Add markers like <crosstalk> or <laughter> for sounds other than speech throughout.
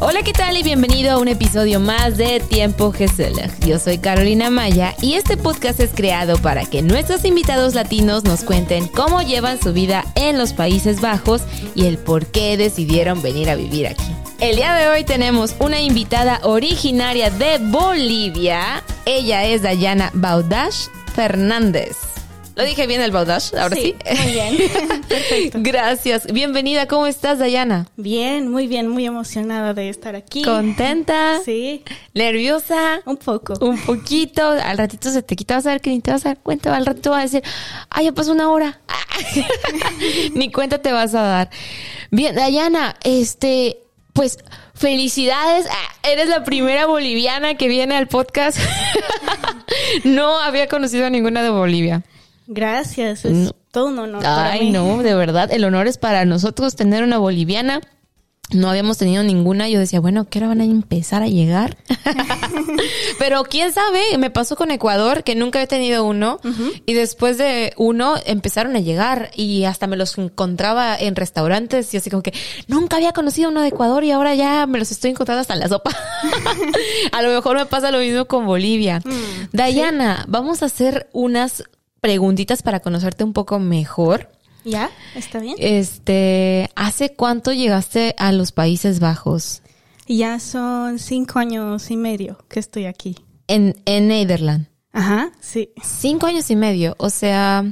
Hola, ¿qué tal? Y bienvenido a un episodio más de Tiempo Gesella. Yo soy Carolina Maya y este podcast es creado para que nuestros invitados latinos nos cuenten cómo llevan su vida en los Países Bajos y el por qué decidieron venir a vivir aquí. El día de hoy tenemos una invitada originaria de Bolivia. Ella es Dayana Baudash Fernández. ¿Lo dije bien el Baudash? Ahora sí. Muy bien. <laughs> Perfecto. Gracias. Bienvenida. ¿Cómo estás, Dayana? Bien, muy bien, muy emocionada de estar aquí. ¿Contenta? Sí, ¿Nerviosa? un poco. Un poquito. Al ratito se te quita. Vas a ver que ni te vas a dar cuenta. Al ratito vas a decir, ay, ya pasó una hora. <laughs> ni cuenta te vas a dar. Bien, Dayana, este, pues, felicidades. Ah, Eres la primera boliviana que viene al podcast. <laughs> no había conocido a ninguna de Bolivia. Gracias, es No. todo un honor. para Ay, mí. no, de verdad, el honor es para nosotros tener una boliviana. No habíamos tenido ninguna. Yo decía, bueno, ¿qué hora van a empezar a llegar? <laughs> Pero quién sabe, me pasó con Ecuador, que nunca había tenido uno. Y después de uno empezaron a llegar y hasta me los encontraba en restaurantes. Y así como que nunca había conocido uno de Ecuador y ahora ya me los estoy encontrando hasta en la sopa. <laughs> a lo mejor me pasa lo mismo con Bolivia. Dayana, vamos a hacer unas preguntitas para conocerte un poco mejor. ¿Ya? ¿Está bien? Este, ¿hace cuánto llegaste a los Países Bajos? Ya son cinco años y medio que estoy aquí. En, en Nederland. Ajá, sí. Cinco años y medio. O sea,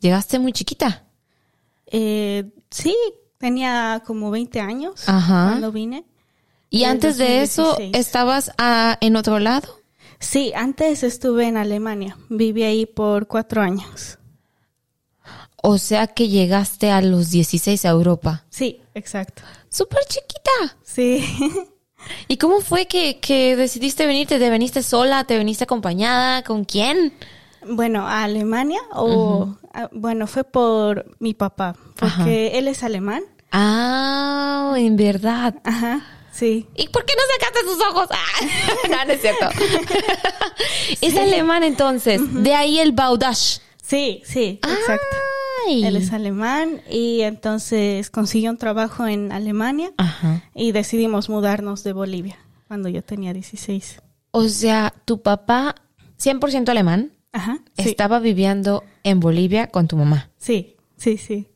llegaste muy chiquita. Eh, sí, tenía como 20 años Ajá. cuando vine. Y antes de eso, 2016. ¿estabas ah, en otro lado? Sí, antes estuve en Alemania. Viví ahí por cuatro años. O sea que llegaste a los 16 a Europa. Sí, exacto. Súper chiquita. Sí. ¿Y cómo fue que, que decidiste venirte? ¿Te veniste sola? ¿Te veniste acompañada? ¿Con quién? Bueno, a Alemania o bueno, fue por mi papá, porque él es alemán. Ah, en verdad. Ajá, sí. ¿Y por qué no sacaste sus ojos? Ah, <laughs> no, no es cierto. <laughs> es alemán entonces. De ahí el Baudash. Sí, sí, exacto. Él es alemán y entonces consiguió un trabajo en Alemania Ajá. y decidimos mudarnos de Bolivia cuando yo tenía 16. O sea, tu papá, 100% alemán, Ajá. Sí, estaba viviendo en Bolivia con tu mamá. sí, sí, sí.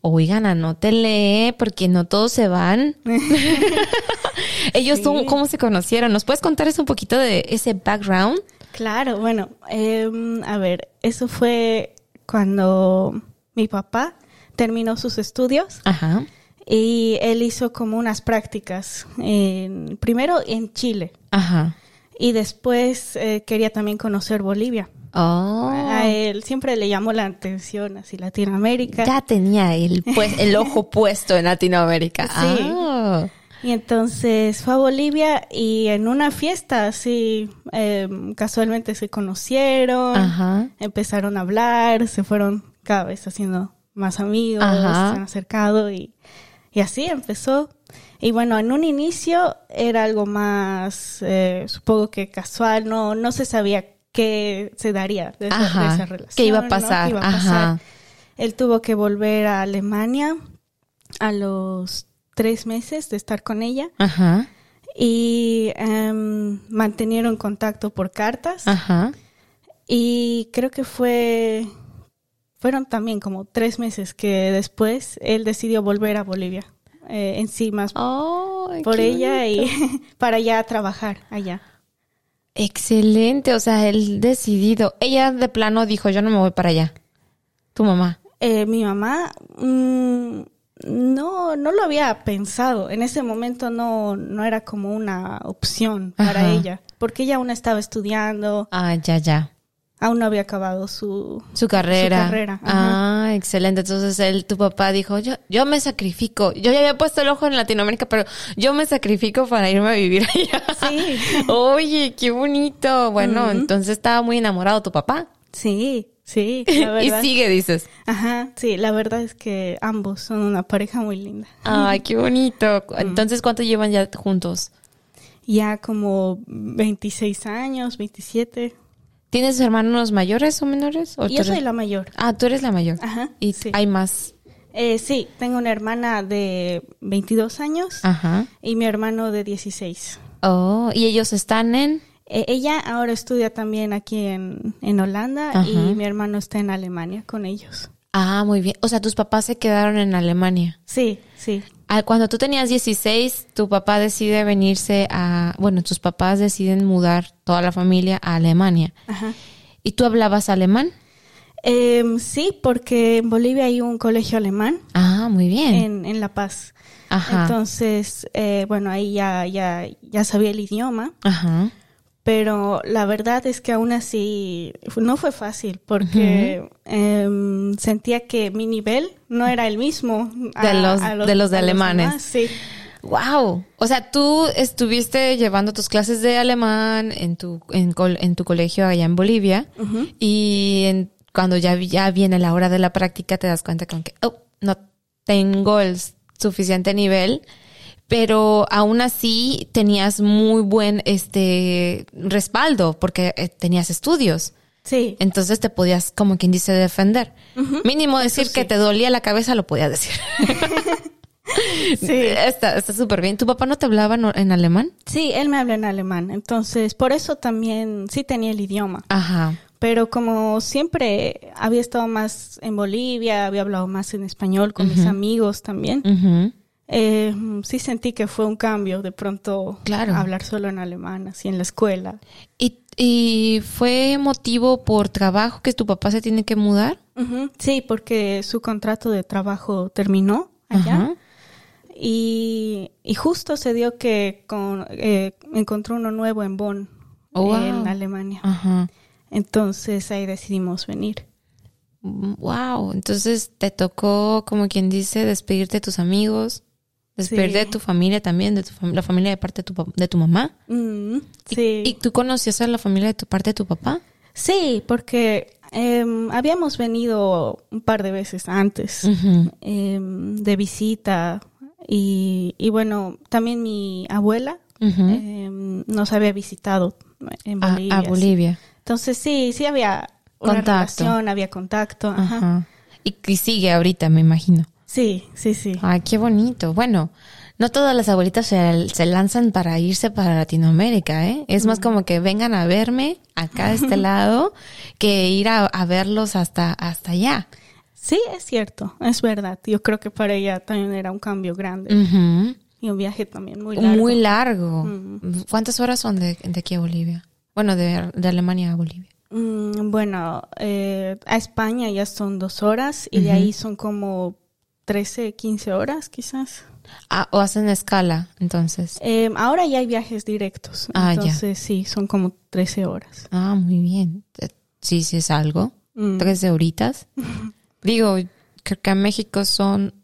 Oigan, anótele, porque no todos se van. <laughs> <laughs> Ellos, Sí. ¿cómo- ¿cómo se conocieron? ¿Nos puedes contar eso un poquito de ese background? Claro, bueno, em, a ver, eso fue cuando mi papá terminó sus estudios Ajá. y él hizo como unas prácticas, en- primero en Chile Ajá. Y después eh, quería también conocer Bolivia. Oh. A él siempre le llamó la atención así Latinoamérica. Ya tenía el, pues, <laughs> el ojo puesto en Latinoamérica. Sí. Ah. Y entonces fue a Bolivia y en una fiesta así em, casualmente se conocieron, Ajá. empezaron a hablar, se fueron cada vez haciendo más amigos, Ajá. se han acercado y, y así empezó. Y bueno, en un inicio era algo más, eh, supongo que casual, no, no se sabía qué se daría de esa, de Ajá. esa relación. ¿Qué iba a ¿no? pasar? ¿Qué iba a Ajá. pasar? Él tuvo que volver a Alemania a los tres meses de estar con ella Ajá. y em, mantenieron contacto por cartas Ajá. y creo que fue fueron también como tres meses que después él decidió volver a Bolivia eh, por ella bonito. y <laughs> para ya trabajar allá Excelente, o sea, él decidido. Ella de plano dijo, yo no me voy para allá. Tu mamá. Eh, mi mamá mm, no no lo había pensado en ese momento no no era como una opción para Ajá. ella porque ella aún estaba estudiando Ah, ya, ya. Aún no había acabado su Su carrera. Su carrera. Ah, excelente. Entonces él, tu papá dijo, yo, yo me sacrifico. Yo ya había puesto el ojo en Latinoamérica, pero yo me sacrifico para irme a vivir <laughs> allá. Sí. <laughs> Oye, qué bonito. Bueno, entonces estaba muy enamorado tu papá. Sí, sí, <laughs> la y verdad. sigue, dices. Ajá, sí, la verdad es que ambos son una pareja muy linda. Ay, qué bonito. Entonces, ¿cuánto llevan ya juntos? Ya como 26 años, 27. ¿Tienes hermanos mayores o menores? ¿O tú Yo soy eres- la mayor. Ah, tú eres la mayor. Ajá, Y sí. hay más. Eh, sí, tengo una hermana de 22 años Ajá. y mi hermano de 16. Oh, ¿y ellos están en? Eh, ella ahora estudia también aquí en, en Holanda Ajá. y mi hermano está en Alemania con ellos. Ah, muy bien. O sea, tus papás se quedaron en Alemania. Sí, sí. Ah, Cuando tú tenías 16, tu papá decide venirse a, bueno, tus papás deciden mudar toda la familia a Alemania. Ajá. ¿Y tú hablabas alemán? Em, sí, porque en Bolivia hay un colegio alemán Ah, muy bien. en, en La Paz. Ajá. Entonces, eh, bueno, ahí ya, ya, ya sabía el idioma, Ajá. Pero la verdad es que aún así no fue fácil porque em, sentía que mi nivel no era el mismo De los- de los de a alemanes. demás, sí. Wow. O sea, tú estuviste llevando tus clases de alemán en tu, en, col- en tu colegio allá en Bolivia y en- cuando ya, ya viene la hora de la práctica te das cuenta con que, oh, no tengo el suficiente nivel, pero aún así tenías muy buen, este, respaldo porque eh, tenías estudios. Sí, Entonces te podías, como quien dice, defender. Mínimo decir sí. que te dolía la cabeza lo podías decir. <laughs> sí. <laughs> Está está súper bien. ¿Tu papá no te hablaba en alemán? Sí, él me habla en alemán, entonces por eso también sí tenía el idioma. Ajá. Pero como siempre había estado más en Bolivia, había hablado más en español con mis amigos también. Eh, sí sentí que fue un cambio de pronto Claro. hablar solo en alemán, así en la escuela. ¿Y, y fue motivo por trabajo que tu papá se tiene que mudar? Sí, porque su contrato de trabajo terminó allá y, y justo se dio que con, eh, encontró uno nuevo en Bonn, Oh, wow. en Alemania. Entonces ahí decidimos venir. Wow. Entonces te tocó, como quien dice, despedirte de tus amigos, Sí. de tu familia también, de tu fam- la familia de parte de tu, de tu mamá. Mm, ¿Y- sí. ¿Y, tú conocías a la familia de tu parte de tu papá? Sí, porque em, habíamos venido un par de veces antes em, de visita y, y bueno, también mi abuela em, nos había visitado en Bolivia. a. Bolivia. Entonces sí, sí había una Contacto. relación, había contacto. Ajá. Ajá. Y, y sigue ahorita, me imagino. Sí, sí, sí. Ay, qué bonito. Bueno, no todas las abuelitas se, se lanzan para irse para Latinoamérica, ¿eh? Es más como que vengan a verme acá de este <laughs> lado que ir a, a verlos hasta, hasta allá. Sí, es cierto, es verdad. Yo creo que para ella también era un cambio grande y un viaje también muy largo. Muy largo. Mm. ¿Cuántas horas son de, de aquí a Bolivia? Bueno, de, de Alemania a Bolivia. Mm, bueno, eh, a España ya son dos horas y de ahí son como 13, 15 horas quizás. Ah, o hacen escala, entonces. Eh, ahora ya hay viajes directos, Ah, ya. entonces sí, son como 13 horas. Ah, muy bien. Eh, Sí, sí es algo. Mm. Tres horitas. <laughs> Digo, creo que en México son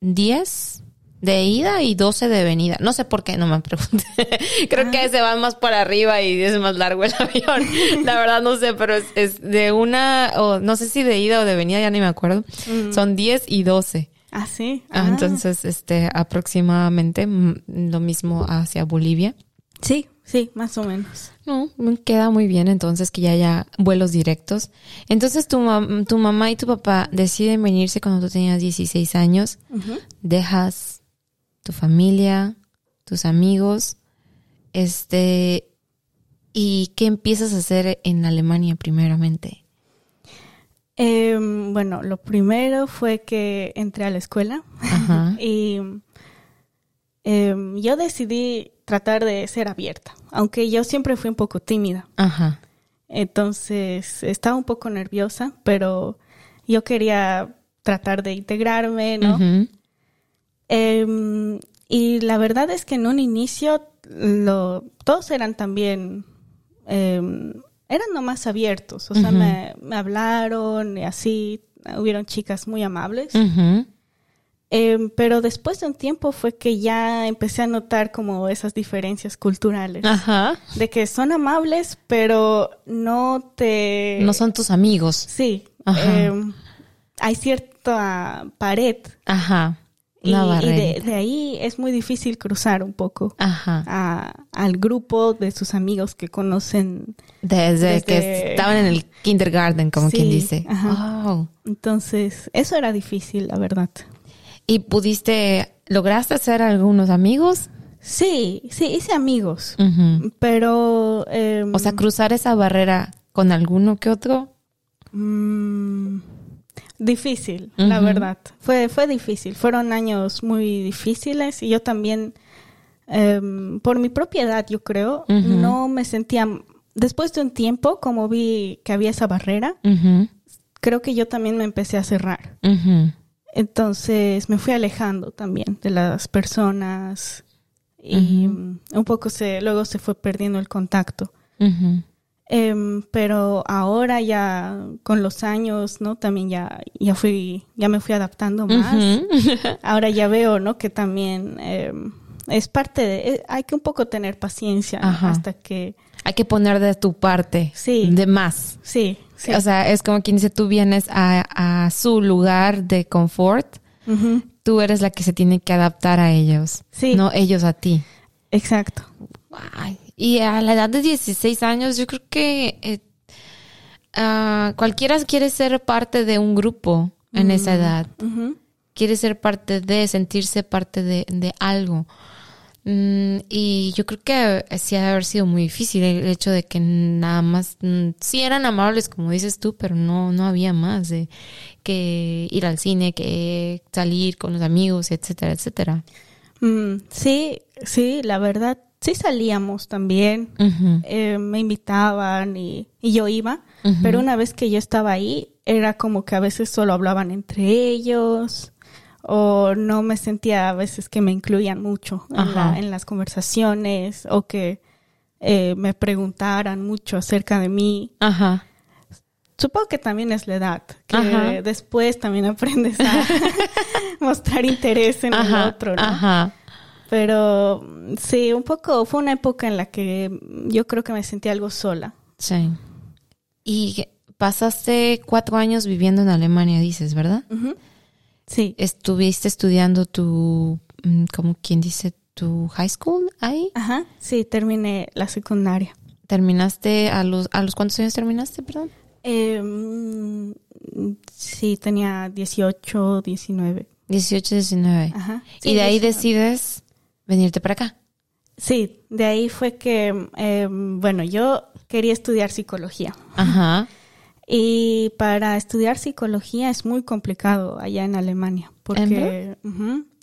10 de ida y 12 de venida. No sé por qué, no me pregunté. <laughs> creo que se van más para arriba y es más largo el <laughs> avión. La verdad no sé, pero es, es de una, o no sé si de ida o de venida, ya ni me acuerdo. Mm. Son 10 y 12. Ah, sí. Ah, Ah. Entonces, este, aproximadamente mm, lo mismo hacia Bolivia. Sí, sí, más o menos. No, queda muy bien entonces que ya haya vuelos directos. Entonces tu, mam- tu mamá y tu papá deciden venirse cuando tú tenías 16 años, dejas tu familia, tus amigos, este, ¿y qué empiezas a hacer en Alemania primeramente? Em, bueno, lo primero fue que entré a la escuela Ajá. <laughs> y em, yo decidí tratar de ser abierta, aunque yo siempre fui un poco tímida. Ajá. Entonces estaba un poco nerviosa, pero yo quería tratar de integrarme, ¿no? Em, y la verdad es que en un inicio lo, todos eran también, em, eran nomás abiertos, o sea, me, me hablaron y así, hubieron chicas muy amables. Em, pero después de un tiempo fue que ya empecé a notar como esas diferencias culturales. Ajá. De que son amables, pero no te... No son tus amigos. Sí. Ajá. hay cierta pared Ajá. Y, de, ahí es muy difícil cruzar un poco Ajá. a- al grupo de sus amigos que conocen. Desde, que estaban en el kindergarten, como Sí, quien dice. Entonces, eso era difícil, la verdad. ¿Y pudiste, lograste hacer algunos amigos? Sí, sí, hice amigos, pero... em, O sea, cruzar esa barrera con alguno que otro. Mm, difícil, la verdad. Fue, fue difícil. Fueron años muy difíciles y yo también, em, por mi propia edad, yo creo, no me sentía. Después de un tiempo, como vi que había esa barrera, creo que yo también me empecé a cerrar. Entonces me fui alejando también de las personas y un poco se, luego se fue perdiendo el contacto. Em, pero ahora ya con los años, ¿no? También ya, ya fui, ya me fui adaptando más. <laughs> Ahora ya veo, ¿no? Que también em, es parte de, eh, hay que un poco tener paciencia hasta que, Hay que poner de tu parte. Sí. De más. sí, sí. O sea, es como quien dice, tú vienes a, a su lugar de confort. Tú eres la que se tiene que adaptar a ellos. Sí. No ellos a ti. Exacto. Ay, y a la edad de 16 años, yo creo que eh, ah, cualquiera quiere ser parte de un grupo en esa edad. Quiere ser parte de, sentirse parte de, de algo. Mm, y yo creo que sí ha de haber sido muy difícil el hecho de que nada más, mm, sí eran amables como dices tú, pero no, no había más de que ir al cine, que salir con los amigos, etcétera, etcétera. Mm, sí, sí, la verdad, sí salíamos también. Eh, me invitaban y, y yo iba, pero una vez que yo estaba ahí, era como que a veces solo hablaban entre ellos o no me sentía a veces que me incluían mucho en, la- en las conversaciones o que eh, me preguntaran mucho acerca de mí. Ajá. Supongo que también es la edad, que Ajá. después también <laughs> aprendes a mostrar interés en el otro, ¿no? Ajá. Pero sí, un poco, fue una época en la que yo creo que me sentí algo sola. Sí. Y pasaste cuatro años viviendo en Alemania, dices, ¿verdad? Ujú. Sí. Estuviste estudiando tu, mm, como quien dice, tu high school ahí. Ajá. Sí, terminé la secundaria. ¿Terminaste a los, a los cuántos años terminaste, perdón? Eh, mm, sí, tenía 18, 19. 18, 19. Ajá. y de ahí 19. decides venirte para acá. Sí, de ahí fue que, eh, bueno, yo quería estudiar psicología. Ajá. Y para estudiar psicología es muy complicado allá en Alemania, porque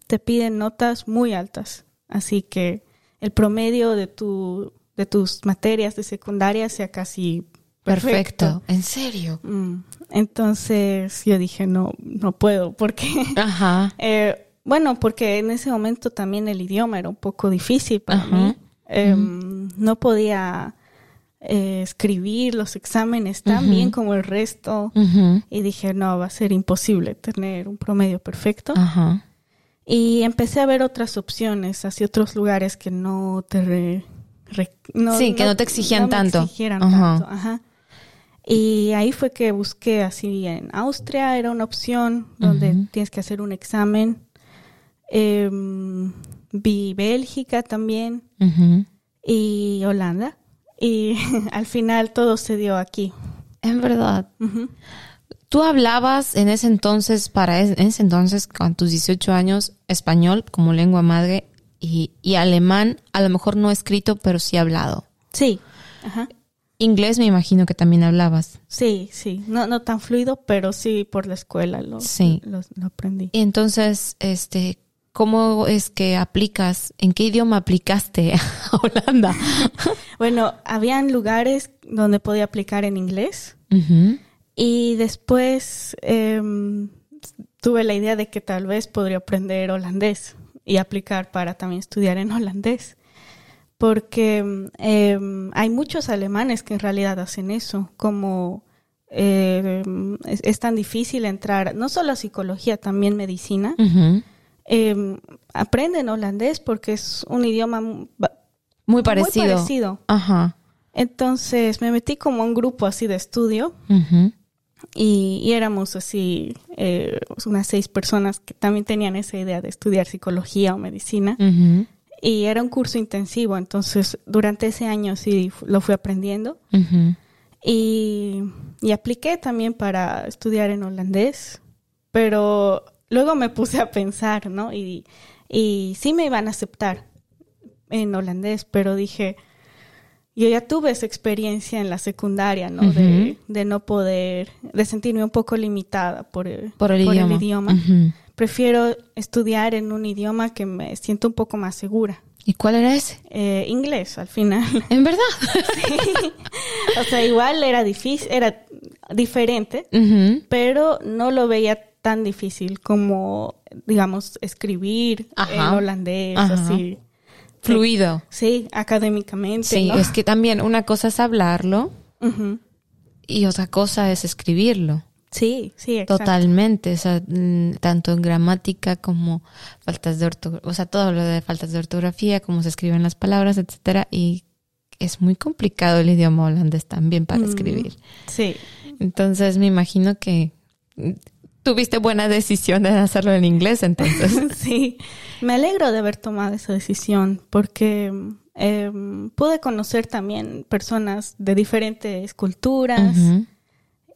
te piden notas muy altas. Así que el promedio de, tu, de tus materias de secundaria sea casi Perfecto. perfecto. ¿En serio? Mm, Entonces yo dije, no, no puedo, porque, Ajá. <laughs> eh, bueno, porque en ese momento también el idioma era un poco difícil para Ajá. mí. Em, No podía eh, escribir los exámenes tan bien como el resto. Y dije, no, va a ser imposible tener un promedio perfecto. Y empecé a ver otras opciones hacia otros lugares que no te... re- re- Sí, que no te exigían no tanto. exigieran tanto, ajá. Y ahí fue que busqué así en Austria, era una opción donde tienes que hacer un examen. Em, vi Bélgica también y Holanda. Y <laughs> al final todo se dio aquí. En verdad. ¿Tú hablabas en ese entonces, para es- en ese entonces, con tus 18 años, español como lengua madre y, y alemán, a lo mejor no escrito, pero sí hablado? Sí, ajá. Inglés me imagino que también hablabas. Sí, sí, no, no tan fluido, pero sí por la escuela lo, Sí. lo, lo aprendí. Y entonces, este, ¿cómo es que aplicas? ¿En qué idioma aplicaste <laughs> a Holanda? <laughs> Bueno, habían lugares donde podía aplicar en inglés Ujú. y después em, tuve la idea de que tal vez podría aprender holandés y aplicar para también estudiar en holandés. Porque em, hay muchos alemanes que en realidad hacen eso, como em, es, es tan difícil entrar, no solo a psicología, también medicina. Ujú. Eh, aprenden holandés porque es un idioma Muy parecido. muy parecido. Ajá. Entonces me metí como a un grupo así de estudio. Y, y éramos así, eh, unas seis personas que también tenían esa idea de estudiar psicología o medicina. Y era un curso intensivo, entonces durante ese año sí lo fui aprendiendo. Y, y apliqué también para estudiar en holandés, pero luego me puse a pensar, ¿no? Y, y sí me iban a aceptar en holandés, pero dije, yo ya tuve esa experiencia en la secundaria, ¿no? de, de no poder, de sentirme un poco limitada por, el- Por el idioma. Prefiero estudiar en un idioma que me siento un poco más segura. ¿Y cuál era ese? Eh, inglés, al final. <laughs> ¿En verdad? o sea, igual era difícil, era diferente, pero no lo veía tan difícil como, digamos, escribir en holandés, Ajá. así. Fluido. Sí, académicamente. Sí, ¿no? es que también una cosa es hablarlo y otra cosa es escribirlo. Sí, sí, exacto. Totalmente, o sea, mm, tanto en gramática como faltas de ortografía, o sea, todo lo de faltas de ortografía, cómo se escriben las palabras, etcétera, y es muy complicado el idioma holandés también para Mm. escribir. Sí, Entonces, me imagino que tuviste buena decisión de hacerlo en inglés, entonces. <laughs> sí. Me alegro de haber tomado esa decisión porque em, pude conocer también personas de diferentes culturas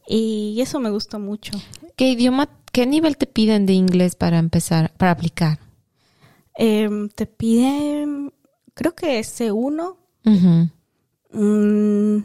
y eso me gustó mucho. ¿Qué idioma, qué nivel te piden de inglés para empezar, para aplicar? Em, te piden, creo que C1, Ujú. mm,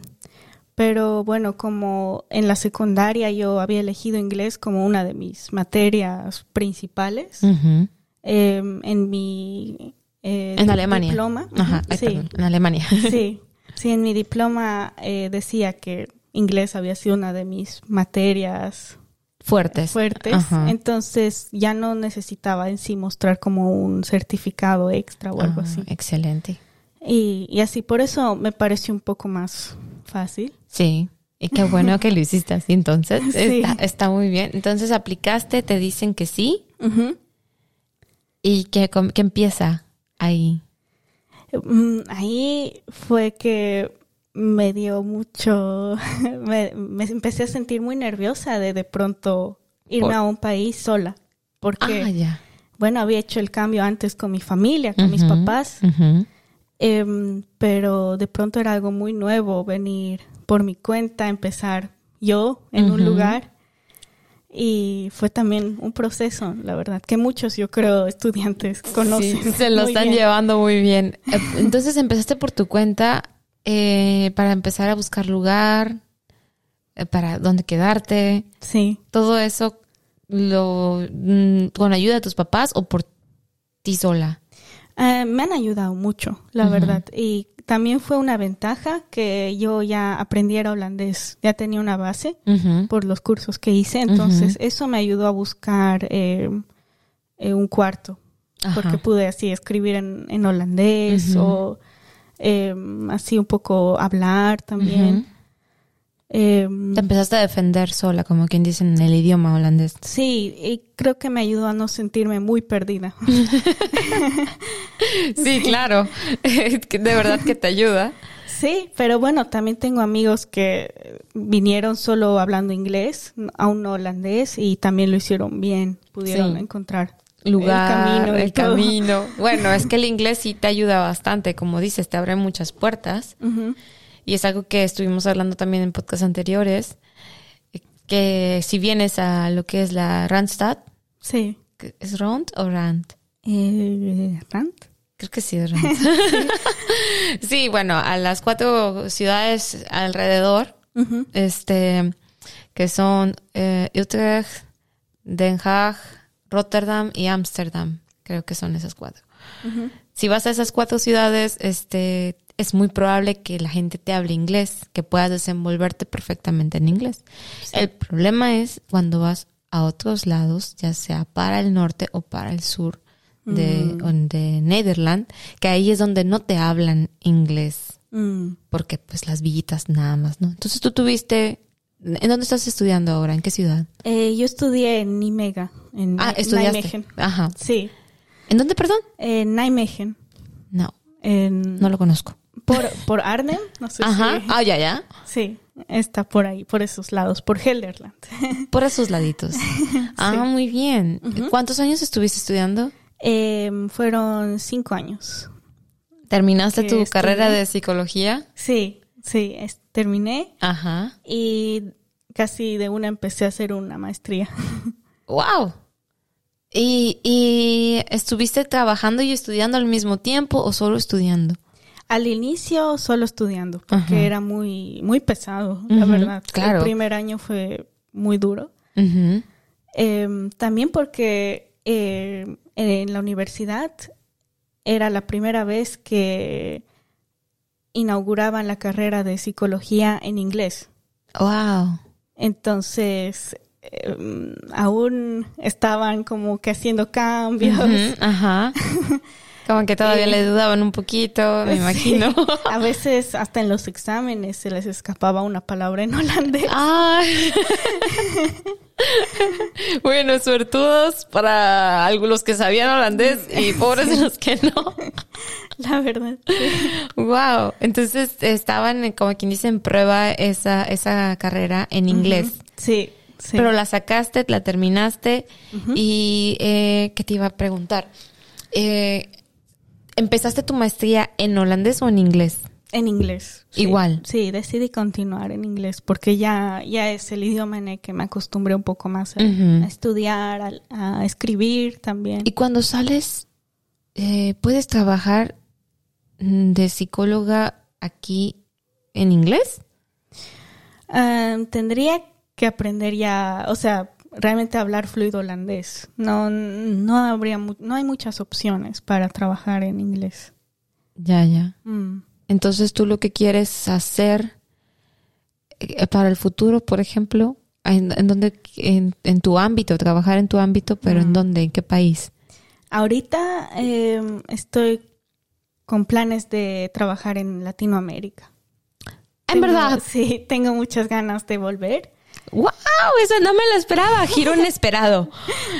pero bueno, como en la secundaria yo había elegido inglés como una de mis materias principales, Ujú. em, en mi eh, En Alemania. diploma, Ajá, ay, sí, perdón, en Alemania. <laughs> sí, sí, en mi diploma eh, decía que inglés había sido una de mis materias Fuertes. fuertes, Ajá. entonces ya no necesitaba en sí mostrar como un certificado extra o algo Ah, así. Excelente. Y, y así, por eso me pareció un poco más fácil. Sí. Y qué bueno que lo hiciste así. Entonces, <laughs> Sí. está, está muy bien. Entonces, aplicaste, te dicen que sí. ¿Y qué, empieza ahí? Mm, Ahí fue que me dio mucho, <laughs> me, me empecé a sentir muy nerviosa de de pronto irme Por- a un país sola, porque, Ah, ya. bueno, había hecho el cambio antes con mi familia, con mis papás. Em, pero de pronto era algo muy nuevo venir por mi cuenta, empezar yo en un lugar. Y fue también un proceso, la verdad, que muchos, yo creo, estudiantes conocen. Sí, se lo muy están bien. llevando muy bien. Eh, Entonces, empezaste por tu cuenta eh, para empezar a buscar lugar, eh, para dónde quedarte. Sí. Todo eso lo mm, con ayuda de tus papás o por ti sola. Eh, me han ayudado mucho, la verdad. Y también fue una ventaja que yo ya aprendiera holandés, ya tenía una base por los cursos que hice, entonces eso me ayudó a buscar eh, eh, un cuarto, Ajá. porque pude así escribir en, en holandés o eh, así un poco hablar también. Eh, Te empezaste a defender sola, como quien dice en el idioma holandés. sí, y creo que me ayudó a no sentirme muy perdida. <laughs> Sí, claro. de verdad que te ayuda. Sí, pero bueno, también tengo amigos que vinieron solo hablando inglés, aún no holandés, y también lo hicieron bien, pudieron Sí. encontrar Lugar, el camino. el camino. Bueno, es que el inglés sí te ayuda bastante, como dices, te abre muchas puertas. Ujú. Y es algo que estuvimos hablando también en podcasts anteriores, eh, que si vienes a lo que es la Randstad, Sí. ¿es Rand o Rand? Eh, ¿Rand? Creo que sí es Rand. <laughs> sí, bueno, a las cuatro ciudades alrededor, este, que son eh, Utrecht, Den Haag, Rotterdam y Ámsterdam. Creo que son esas cuatro. Si vas a esas cuatro ciudades, este, es muy probable que la gente te hable inglés, que puedas desenvolverte perfectamente en inglés. El problema es cuando vas a otros lados, ya sea para el norte o para el sur de, de Nederland, que ahí es donde no te hablan inglés, Mm. porque pues las villitas nada más, ¿no? Entonces tú tuviste, ¿en dónde estás estudiando ahora? ¿En qué ciudad? Eh, yo estudié en Nimega, en Ah, estudiaste. Nijmegen. Ajá. Sí, ¿En dónde, perdón? en Nijmegen. No, En... no lo conozco. Por, por Arnhem, no sé Ajá. si... Ah, ya, ya. Sí, está por ahí, por esos lados, por Helderland. <laughs> Por esos laditos. Ah, muy bien. ¿Cuántos años estuviste estudiando? Em, fueron cinco años. ¿Terminaste tu estudié. carrera de psicología? Sí, sí, es- terminé Ajá. y casi de una empecé a hacer una maestría. <laughs> Wow. ¿Y, y estuviste trabajando y estudiando al mismo tiempo o solo estudiando? Al inicio solo estudiando, porque era muy, muy pesado, la verdad. claro. El primer año fue muy duro. Ujú. Em, también porque eh, en la universidad era la primera vez que inauguraban la carrera de psicología en inglés. Wow. Entonces, em, aún estaban como que haciendo cambios. Ajá. <laughs> Como que todavía Eh, le dudaban un poquito, me imagino. <laughs> A veces hasta en los exámenes se les escapaba una palabra en holandés. Ay. <laughs> bueno, suertudos para algunos que sabían holandés y pobres de los que no. <laughs> La verdad. sí. Wow. Entonces estaban, eh, como quien dice, en prueba esa, esa carrera en inglés. Sí, sí. Pero la sacaste, la terminaste y eh, ¿qué te iba a preguntar? Eh, ¿Empezaste tu maestría en holandés o en inglés? En inglés. sí. Igual. Sí, decidí continuar en inglés porque ya, ya es el idioma en el que me acostumbré un poco más a, estudiar, a, a escribir también. Y cuando sales, eh, ¿puedes trabajar de psicóloga aquí en inglés? Ah, tendría que aprender ya, o sea, realmente hablar fluido holandés. No, no habría, mu- no hay muchas opciones para trabajar en inglés. Ya, ya. Mm. Entonces tú lo que quieres hacer eh, para el futuro, por ejemplo, en, en donde, en, en tu ámbito, trabajar en tu ámbito, pero ¿en Mm. dónde? ¿En qué país? Ahorita eh, estoy con planes de trabajar en Latinoamérica. En Tengo- verdad. <laughs> Sí, tengo muchas ganas de volver. ¡Wow! Eso no me lo esperaba. Giro inesperado.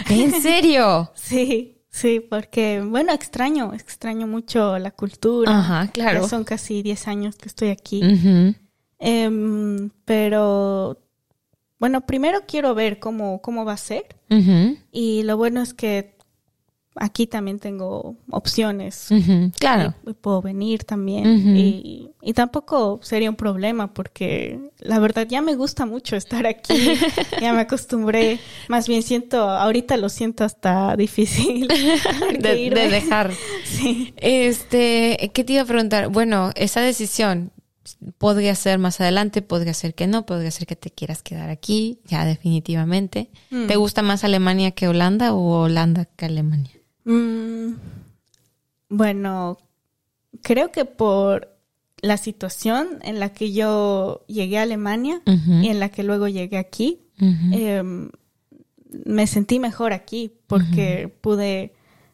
¿En <laughs> serio? Sí, sí, porque, bueno, extraño, extraño mucho la cultura. Ajá, claro. Ya son casi 10 años que estoy aquí. Em, pero, bueno, primero quiero ver cómo, cómo va a ser. Y lo bueno es que aquí también tengo opciones. Claro. Y puedo venir también. Y, y tampoco sería un problema porque la verdad ya me gusta mucho estar aquí. <laughs> ya me acostumbré. Más bien siento, ahorita lo siento hasta difícil. <laughs> <laughs> De, de dejar. Sí. Este, ¿qué te iba a preguntar? Bueno, esa decisión podría ser más adelante, podría ser que no, podría ser que te quieras quedar aquí, ya definitivamente. Mm. ¿Te gusta más Alemania que Holanda o Holanda que Alemania? Mm, bueno, creo que por la situación en la que yo llegué a Alemania y en la que luego llegué aquí, em, me sentí mejor aquí porque pude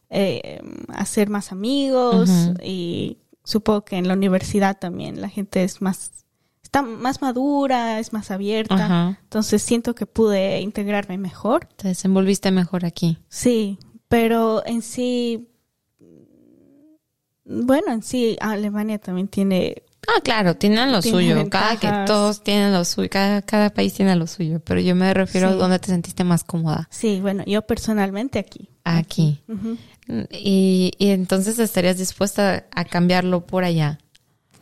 eh, hacer más amigos y supongo que en la universidad también la gente es más está más madura, es más abierta. Ajá. Entonces siento que pude integrarme mejor. Te desenvolviste mejor aquí. Sí, pero en sí bueno, en sí Alemania también tiene Ah, claro, tienen lo Tiene suyo. Cada que todos tienen lo suyo, cada, cada país tiene lo suyo. Pero yo me refiero a Sí. dónde te sentiste más cómoda. Sí, bueno, yo personalmente aquí. Aquí. Y, y entonces estarías dispuesta a cambiarlo por allá,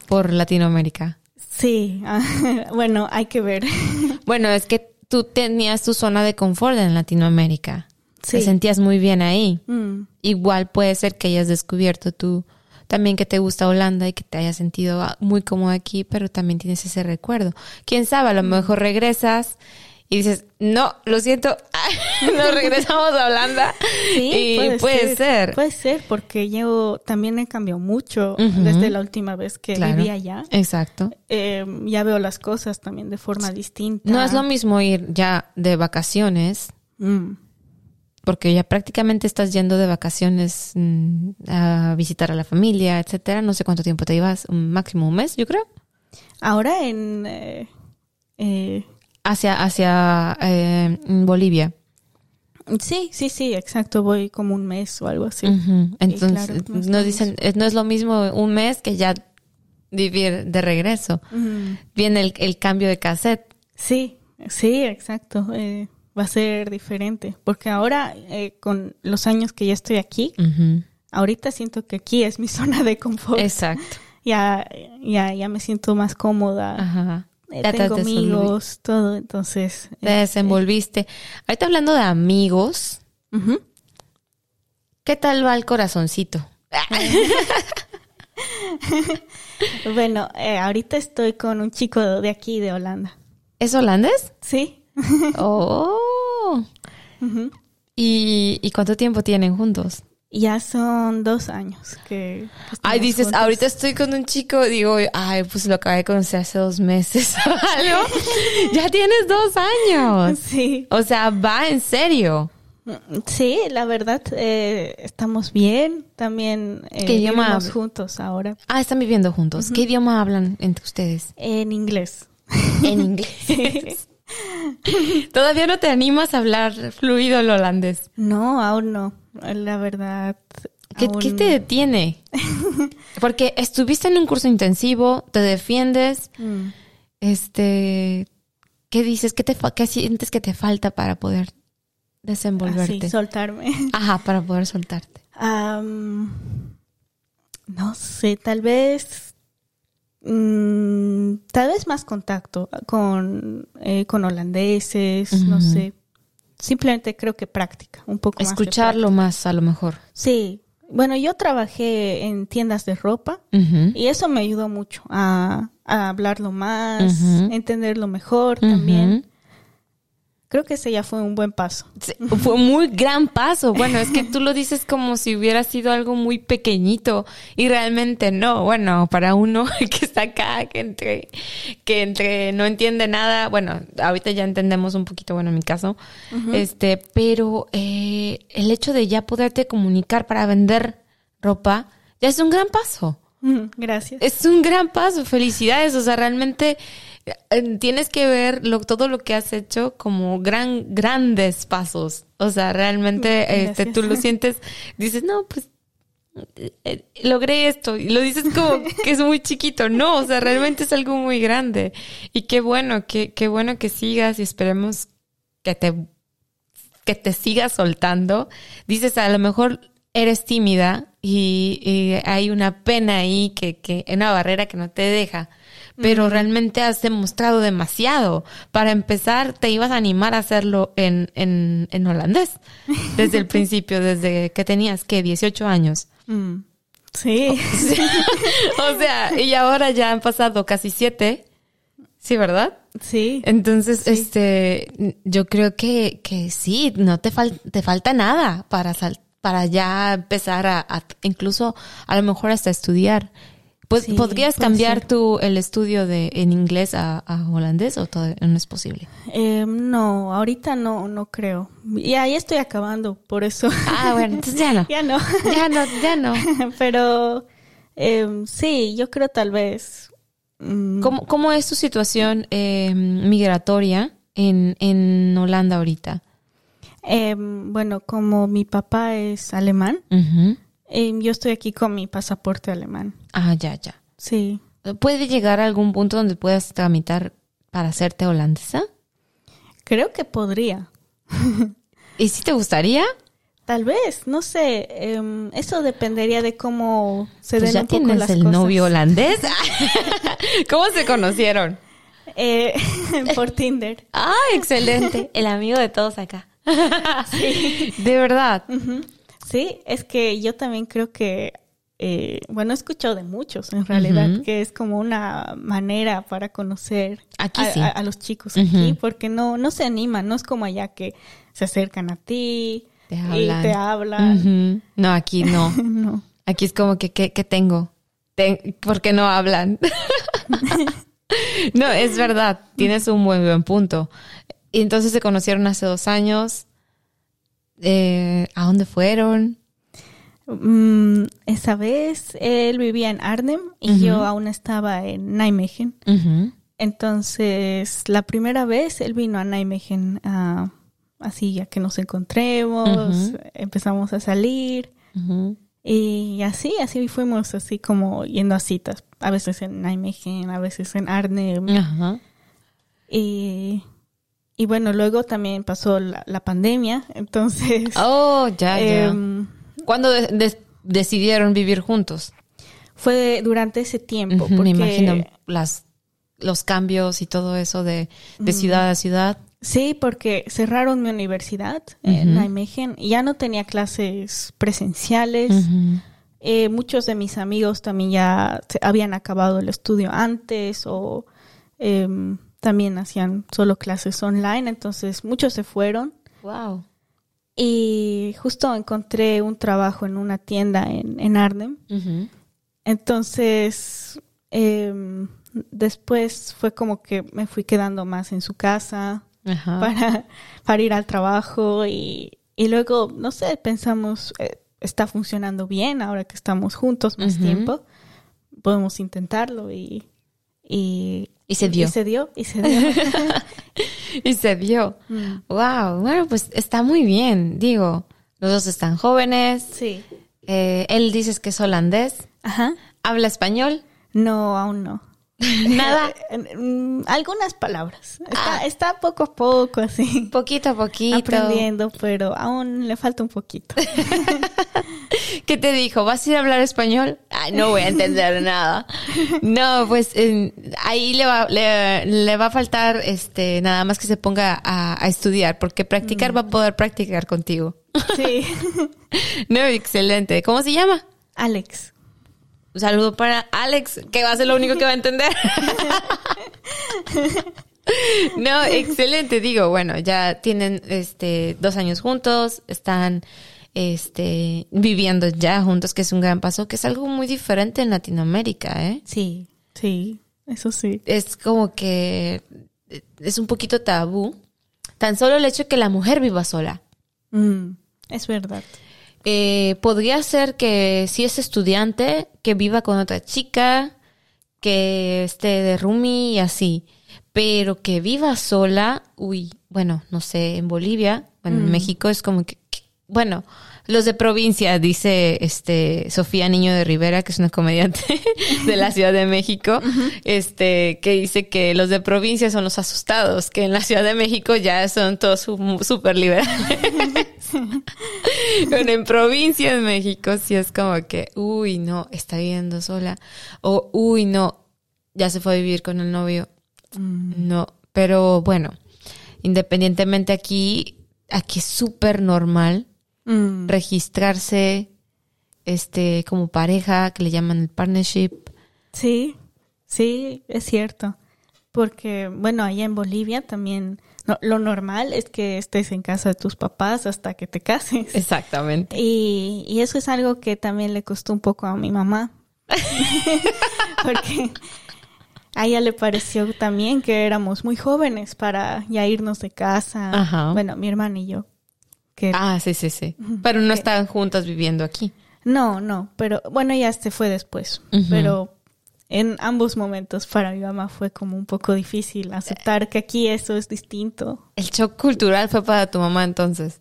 por Latinoamérica. Sí, <laughs> bueno, hay que ver. Bueno, es que tú tenías tu zona de confort en Latinoamérica. Te Sí. sentías muy bien ahí. Mm, Igual puede ser que hayas descubierto tú también que te gusta Holanda y que te hayas sentido ah, muy cómodo aquí, pero también tienes ese recuerdo. Quién sabe, a lo mejor regresas y dices, no, lo siento, <laughs> nos <laughs> regresamos a Holanda. Sí, y puede, ser. Puede ser, porque yo también he cambiado mucho desde la última vez que Claro. viví allá. Exacto. Eh, ya veo las cosas también de forma distinta. No es lo mismo ir ya de vacaciones, Mm, porque ya prácticamente estás yendo de vacaciones mm, a visitar a la familia, etcétera. No sé cuánto tiempo te ibas, un máximo un mes, yo creo. Ahora en... eh, eh, Hacia, hacia eh, Bolivia. sí, sí, sí, exacto. Voy como un mes o algo así. Entonces, claro, no dicen, eh, no es lo mismo un mes que ya vivir de regreso. Viene el, el cambio de cassette. Sí, sí, exacto. Va a ser diferente. Porque ahora, eh, con los años que ya estoy aquí, ahorita siento que aquí es mi <laughs> zona de confort. Exacto. Ya, ya, ya me siento más cómoda. Ajá. Eh, Ya tengo amigos, todo. Entonces, Te desenvolviste. Ahorita hablando de amigos. ¿qué tal va el corazoncito? <laughs> bueno, eh, ahorita estoy con un chico de aquí, de Holanda. ¿Es holandés? Sí. <laughs> Oh. ¿Y, y cuánto tiempo tienen juntos? Ya son dos años que. que Ay, dices, juntos. ahorita estoy con un chico, digo, ay, pues lo acabé de conocer hace dos meses <laughs> algo. <laughs> ya tienes dos años. Sí. O sea, va en serio. Sí, la verdad, eh, estamos bien. También eh, ¿Qué idioma vivimos juntos ahora. Ah, están viviendo juntos. ¿Qué idioma hablan entre ustedes? En inglés. En inglés. <laughs> Todavía no te animas a hablar fluido el holandés. No, aún no. La verdad. ¿Qué, aún- qué te detiene? <laughs> Porque estuviste en un curso intensivo, te defiendes, Mm. este, ¿qué dices? ¿Qué te qué sientes que te falta para poder desenvolverte? Así, soltarme. <laughs> Ajá, para poder soltarte. No sé, tal vez. Mm, tal vez más contacto con, eh, con holandeses, no sé. Simplemente creo que práctica, un poco más. de Escucharlo más a lo mejor. Sí. Bueno, yo trabajé en tiendas de ropa y eso me ayudó mucho a, a hablarlo más, entenderlo mejor también. Creo que ese ya fue un buen paso. Sí, Fue un muy gran paso. Bueno, es que tú lo dices como si hubiera sido algo muy pequeñito y realmente no. Bueno, para uno <laughs> que está acá, que entre, que entre no entiende nada. Bueno, ahorita ya entendemos un poquito, bueno, en mi caso. Este, pero eh, el hecho de ya poderte comunicar para vender ropa ya es un gran paso. Mm, Gracias. Es un gran paso, felicidades. O sea, realmente tienes que ver lo, todo lo que has hecho como gran, grandes pasos. O sea, realmente este, tú lo sientes, dices, no, pues eh, eh, logré esto. Y lo dices como que es muy chiquito. No, o sea, realmente es algo muy grande. Y qué bueno, qué, qué bueno que sigas y esperemos que te, que te sigas soltando. Dices, a lo mejor eres tímida y, y hay una pena ahí que, que, una barrera que no te deja. Pero realmente has demostrado demasiado. Para empezar, te ibas a animar a hacerlo en, en, en holandés. Desde el <laughs> principio, desde que tenías, ¿qué? 18 años. Mm. Sí. <laughs> o sea, y ahora ya han pasado casi siete. Sí, ¿verdad? Sí. Entonces, este, yo creo que, que sí, no te, fal- te falta nada para sal- para ya empezar a, a- incluso a lo mejor hasta estudiar. Pues, Sí, ¿Podrías cambiar tu, el estudio de, en inglés a, a holandés o todavía no es posible? Eh, no, ahorita no, no creo. Y ahí estoy acabando, por eso. Ah, bueno, entonces ya no. <laughs> ya no. Ya no, ya no. <laughs> Pero eh, sí, yo creo tal vez. mm, ¿Cómo, cómo es tu situación eh, migratoria en, en Holanda ahorita? eh, bueno, como mi papá es alemán, Ujú. Eh, yo estoy aquí con mi pasaporte alemán. Ah, ya, ya. Sí. ¿Puede llegar a algún punto donde puedas tramitar para hacerte holandesa? Creo que podría. <laughs> ¿Y si te gustaría? Tal vez, no sé. em, eso dependería de cómo se Pues den ya un poco tienes las el cosas. novio holandés. <laughs> ¿Cómo se conocieron? Eh, <laughs> por Tinder. Ah, excelente. El amigo de todos acá. De verdad. Ujú. Sí, es que yo también creo que, eh, bueno, he escuchado de muchos en realidad, que es como una manera para conocer Aquí a, sí. a- a los chicos aquí, porque no, no se animan, no es como allá que se acercan a ti Te y hablan. te hablan. No, aquí <laughs> no. No. Aquí es como que, ¿qué, qué tengo? Ten- ¿Por qué no hablan? <laughs> no, es verdad. Tienes un buen, buen punto. Y entonces se conocieron hace dos años. Eh, ¿A dónde fueron? Mm, esa vez él vivía en Arnhem y yo aún estaba en Nijmegen. Entonces, la primera vez él vino a Nijmegen a así a que nos encontremos, empezamos a salir. Y así, así fuimos, así como yendo a citas, a veces en Nijmegen, a veces en Arnhem. Y, y bueno, luego también pasó la, la pandemia, entonces... Oh, ya, ya. em, ¿Cuándo de- de- decidieron vivir juntos? fue durante ese tiempo, porque... Me imagino las, los cambios y todo eso de, de ciudad a ciudad. Sí, porque cerraron mi universidad en. Nijmegen y ya no tenía clases presenciales. Eh, muchos de mis amigos también ya habían acabado el estudio antes o em, también hacían solo clases online, entonces muchos se fueron Wow. y justo encontré un trabajo en una tienda en, en Arnhem. Entonces, em, después fue como que me fui quedando más en su casa Ajá. para, para ir al trabajo y, y luego, no sé, pensamos, eh, está funcionando bien ahora que estamos juntos más tiempo, podemos intentarlo y, y, Y se dio. Y se dio, y se dio. Y se dio. Mm. Wow. Bueno, pues está muy bien. Digo, los dos están jóvenes. Sí. Eh, él dices que es holandés. Ajá. ¿Habla español? No, aún no. <laughs> Nada. Mm, Algunas palabras. Está, Ah. está poco a poco así. Poquito a poquito. Aprendiendo, pero aún le falta un poquito. <laughs> ¿Qué te dijo? ¿Vas a ir a hablar español? Ay, no voy a entender <laughs> nada. No, pues eh, ahí le va, le, le va a faltar este nada más que se ponga a, a estudiar, porque practicar va a poder practicar contigo. Sí. No, excelente. ¿Cómo se llama? Alex. Un saludo para Alex, que va a ser lo único que va a entender. <laughs> No, excelente, digo, bueno, ya tienen este dos años juntos, están este viviendo ya juntos, que es un gran paso, que es algo muy diferente en Latinoamérica, ¿eh? Sí, sí, eso sí. Es como que es un poquito tabú. Tan solo el hecho de que la mujer viva sola. Mm, es verdad. Eh, podría ser que si es estudiante, que viva con otra chica, que esté de roomie y así. Pero que viva sola, uy, bueno, no sé, en Bolivia, bueno, en México es como que, que- bueno, los de provincia, dice este Sofía Niño de Rivera, que es una comediante <laughs> de la Ciudad de México, este, que dice que los de provincia son los asustados, que en la Ciudad de México ya son todos su- súper liberales. <laughs> <laughs> Pero en provincia en México sí es como que, uy, no, está viviendo sola. O, uy, no, ya se fue a vivir con el novio. No, pero bueno, independientemente aquí, aquí es súper normal Mm, registrarse este como pareja, que le llaman el partnership. sí, sí, es cierto. Porque, bueno, allá en Bolivia también no, lo normal es que estés en casa de tus papás hasta que te cases. Exactamente. Y, y eso es algo que también le costó un poco a mi mamá. <laughs> Porque a ella le pareció también que éramos muy jóvenes para ya irnos de casa. Ajá. Bueno, mi hermana y yo. Que Ah, sí, sí, sí. Pero no están juntas viviendo aquí. No, no, pero bueno, ya se fue después. Pero en ambos momentos para mi mamá fue como un poco difícil aceptar que aquí eso es distinto. El shock cultural fue para tu mamá entonces.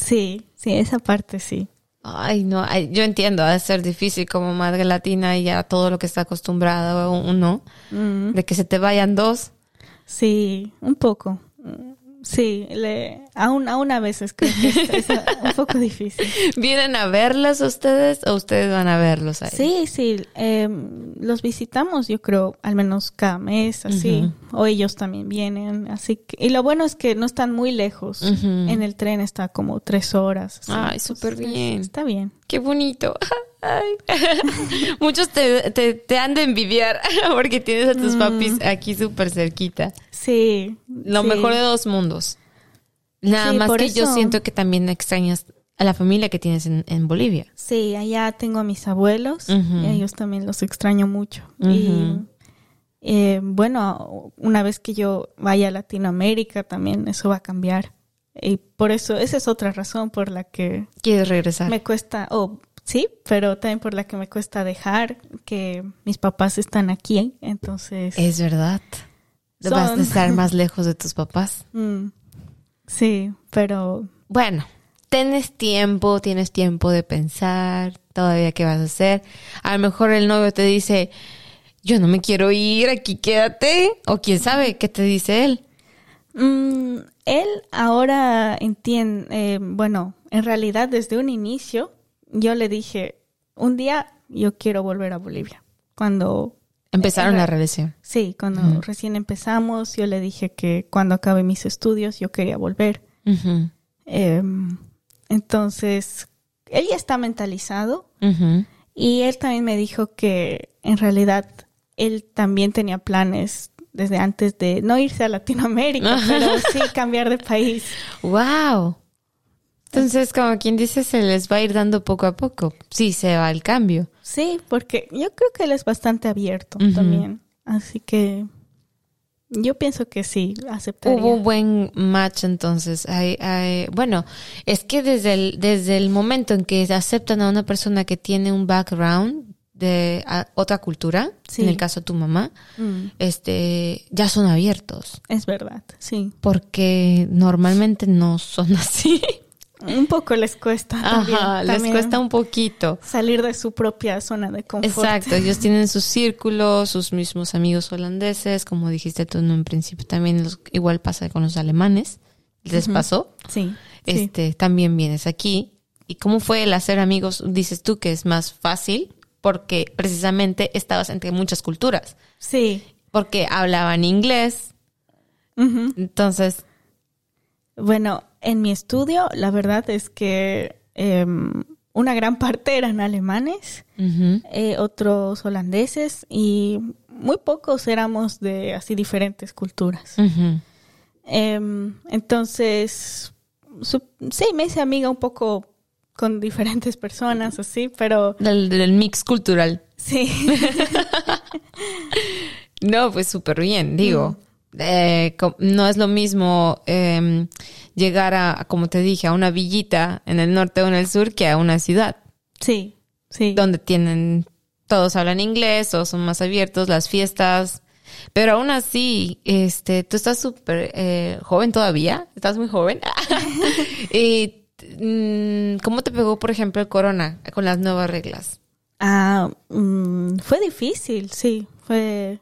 Sí, sí, esa parte sí. Ay, no, yo entiendo, ha de ser difícil como madre latina y ya todo lo que está acostumbrado uno, Mm, de que se te vayan dos. sí, un poco. Sí, le, aún, aún a veces creo que es, es <laughs> un poco difícil. ¿Vienen a verlas ustedes o ustedes van a verlos ahí? Sí, sí, em, los visitamos yo creo al menos cada mes, así, o ellos también vienen, así que, y lo bueno es que no están muy lejos, en el tren está como tres horas. así, Ay, súper bien. Está bien. Qué bonito. <laughs> Ay. <laughs> Muchos te, te, te han de envidiar porque tienes a tus papis aquí súper cerquita. Sí. Lo sí. mejor de dos mundos. Nada Sí, más que yo siento que también extrañas a la familia que tienes en, en Bolivia. Sí, allá tengo a mis abuelos y a ellos también los extraño mucho. Y eh, bueno, una vez que yo vaya a Latinoamérica también eso va a cambiar. Y por eso, esa es otra razón por la que ¿Quieres regresar? me cuesta, oh, sí, pero también por la que me cuesta dejar que mis papás están aquí. Entonces, Es verdad. Vas a Son- estar más lejos de tus papás. <laughs> mm, sí, pero Bueno, tienes tiempo, tienes tiempo de pensar todavía qué vas a hacer. A lo mejor el novio te dice, yo no me quiero ir, aquí quédate. O quién sabe qué te dice él. Mm, él ahora entiende, eh, bueno, en realidad desde un inicio yo le dije, un día yo quiero volver a Bolivia. Cuando Empezaron la relación. Sí, cuando recién empezamos, yo le dije que cuando acabe mis estudios yo quería volver. Em, entonces, él ya está mentalizado y él también me dijo que en realidad él también tenía planes desde antes de no irse a Latinoamérica, <laughs> pero sí cambiar de país. Wow. Entonces, como quien dice, se les va a ir dando poco a poco. Sí, se va el cambio. Sí, porque yo creo que él es bastante abierto también. Así que yo pienso que sí, aceptaría. Hubo un buen match entonces. Hay- hay- bueno, es que desde el, desde el momento en que aceptan a una persona que tiene un background de a- otra cultura, Sí. en el caso de tu mamá, Mm, este, ya son abiertos. es verdad, sí. Porque normalmente no son <laughs> así. Un poco les cuesta también, Ajá, les cuesta un poquito. salir de su propia zona de confort. Exacto, ellos <laughs> tienen su círculo, sus mismos amigos holandeses, como dijiste tú en un principio, también los- igual pasa con los alemanes, les pasó. Sí, sí. este, también vienes aquí. ¿Y cómo fue el hacer amigos? Dices tú que es más fácil porque precisamente estabas entre muchas culturas, Sí. porque hablaban inglés, entonces, Bueno, en mi estudio, la verdad es que em, una gran parte eran alemanes, eh, otros holandeses y muy pocos éramos de así diferentes culturas. Em, entonces, su- sí, me hice amiga un poco con diferentes personas, así, pero del, del mix cultural. sí, <laughs> No, pues súper bien, digo. Eh, no es lo mismo eh, llegar a, como te dije, a una villita en el norte o en el sur que a una ciudad. sí, sí. donde tienen, todos hablan inglés, todos son más abiertos, las fiestas. Pero aún así, este, tú estás súper eh, joven todavía, estás muy joven. <laughs> y, mm, ¿Cómo te pegó, por ejemplo, el corona con las nuevas reglas? Ah, mm, fue difícil, sí. Fue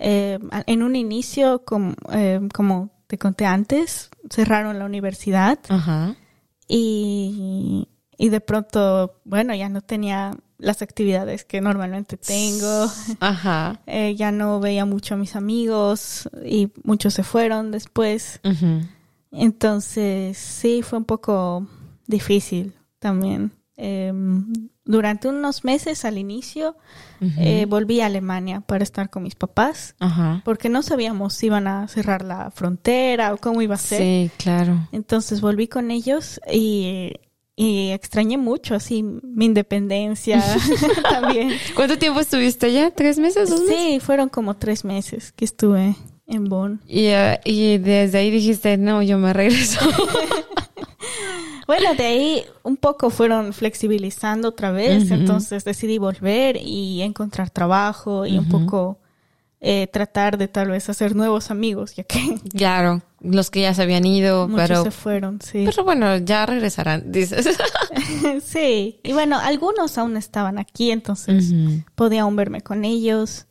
eh, en un inicio, como, eh, como te conté antes, cerraron la universidad Ajá. y, y de pronto, bueno, ya no tenía las actividades que normalmente tengo. Ajá. Eh, ya no veía mucho a mis amigos y muchos se fueron después. Ujú. Entonces, sí, fue un poco difícil también. Em, durante unos meses al inicio eh, volví a Alemania para estar con mis papás Ajá. porque no sabíamos si iban a cerrar la frontera o cómo iba a ser. Sí, claro. Entonces volví con ellos y, y extrañé mucho así mi independencia <laughs> <laughs> también. ¿Cuánto tiempo estuviste allá? ¿Tres meses? ¿Dos meses? Sí, fueron como tres meses que estuve en Bonn. Y, eh, y desde ahí dijiste, no, yo me regreso. <laughs> <laughs> Bueno, de ahí un poco fueron flexibilizando otra vez, entonces decidí volver y encontrar trabajo y un poco eh, tratar de tal vez hacer nuevos amigos, ya que <laughs> claro, los que ya se habían ido, muchos pero, se fueron, sí. pero bueno, ya regresarán, dices. <laughs> sí, y bueno, algunos aún estaban aquí, entonces podía aún verme con ellos.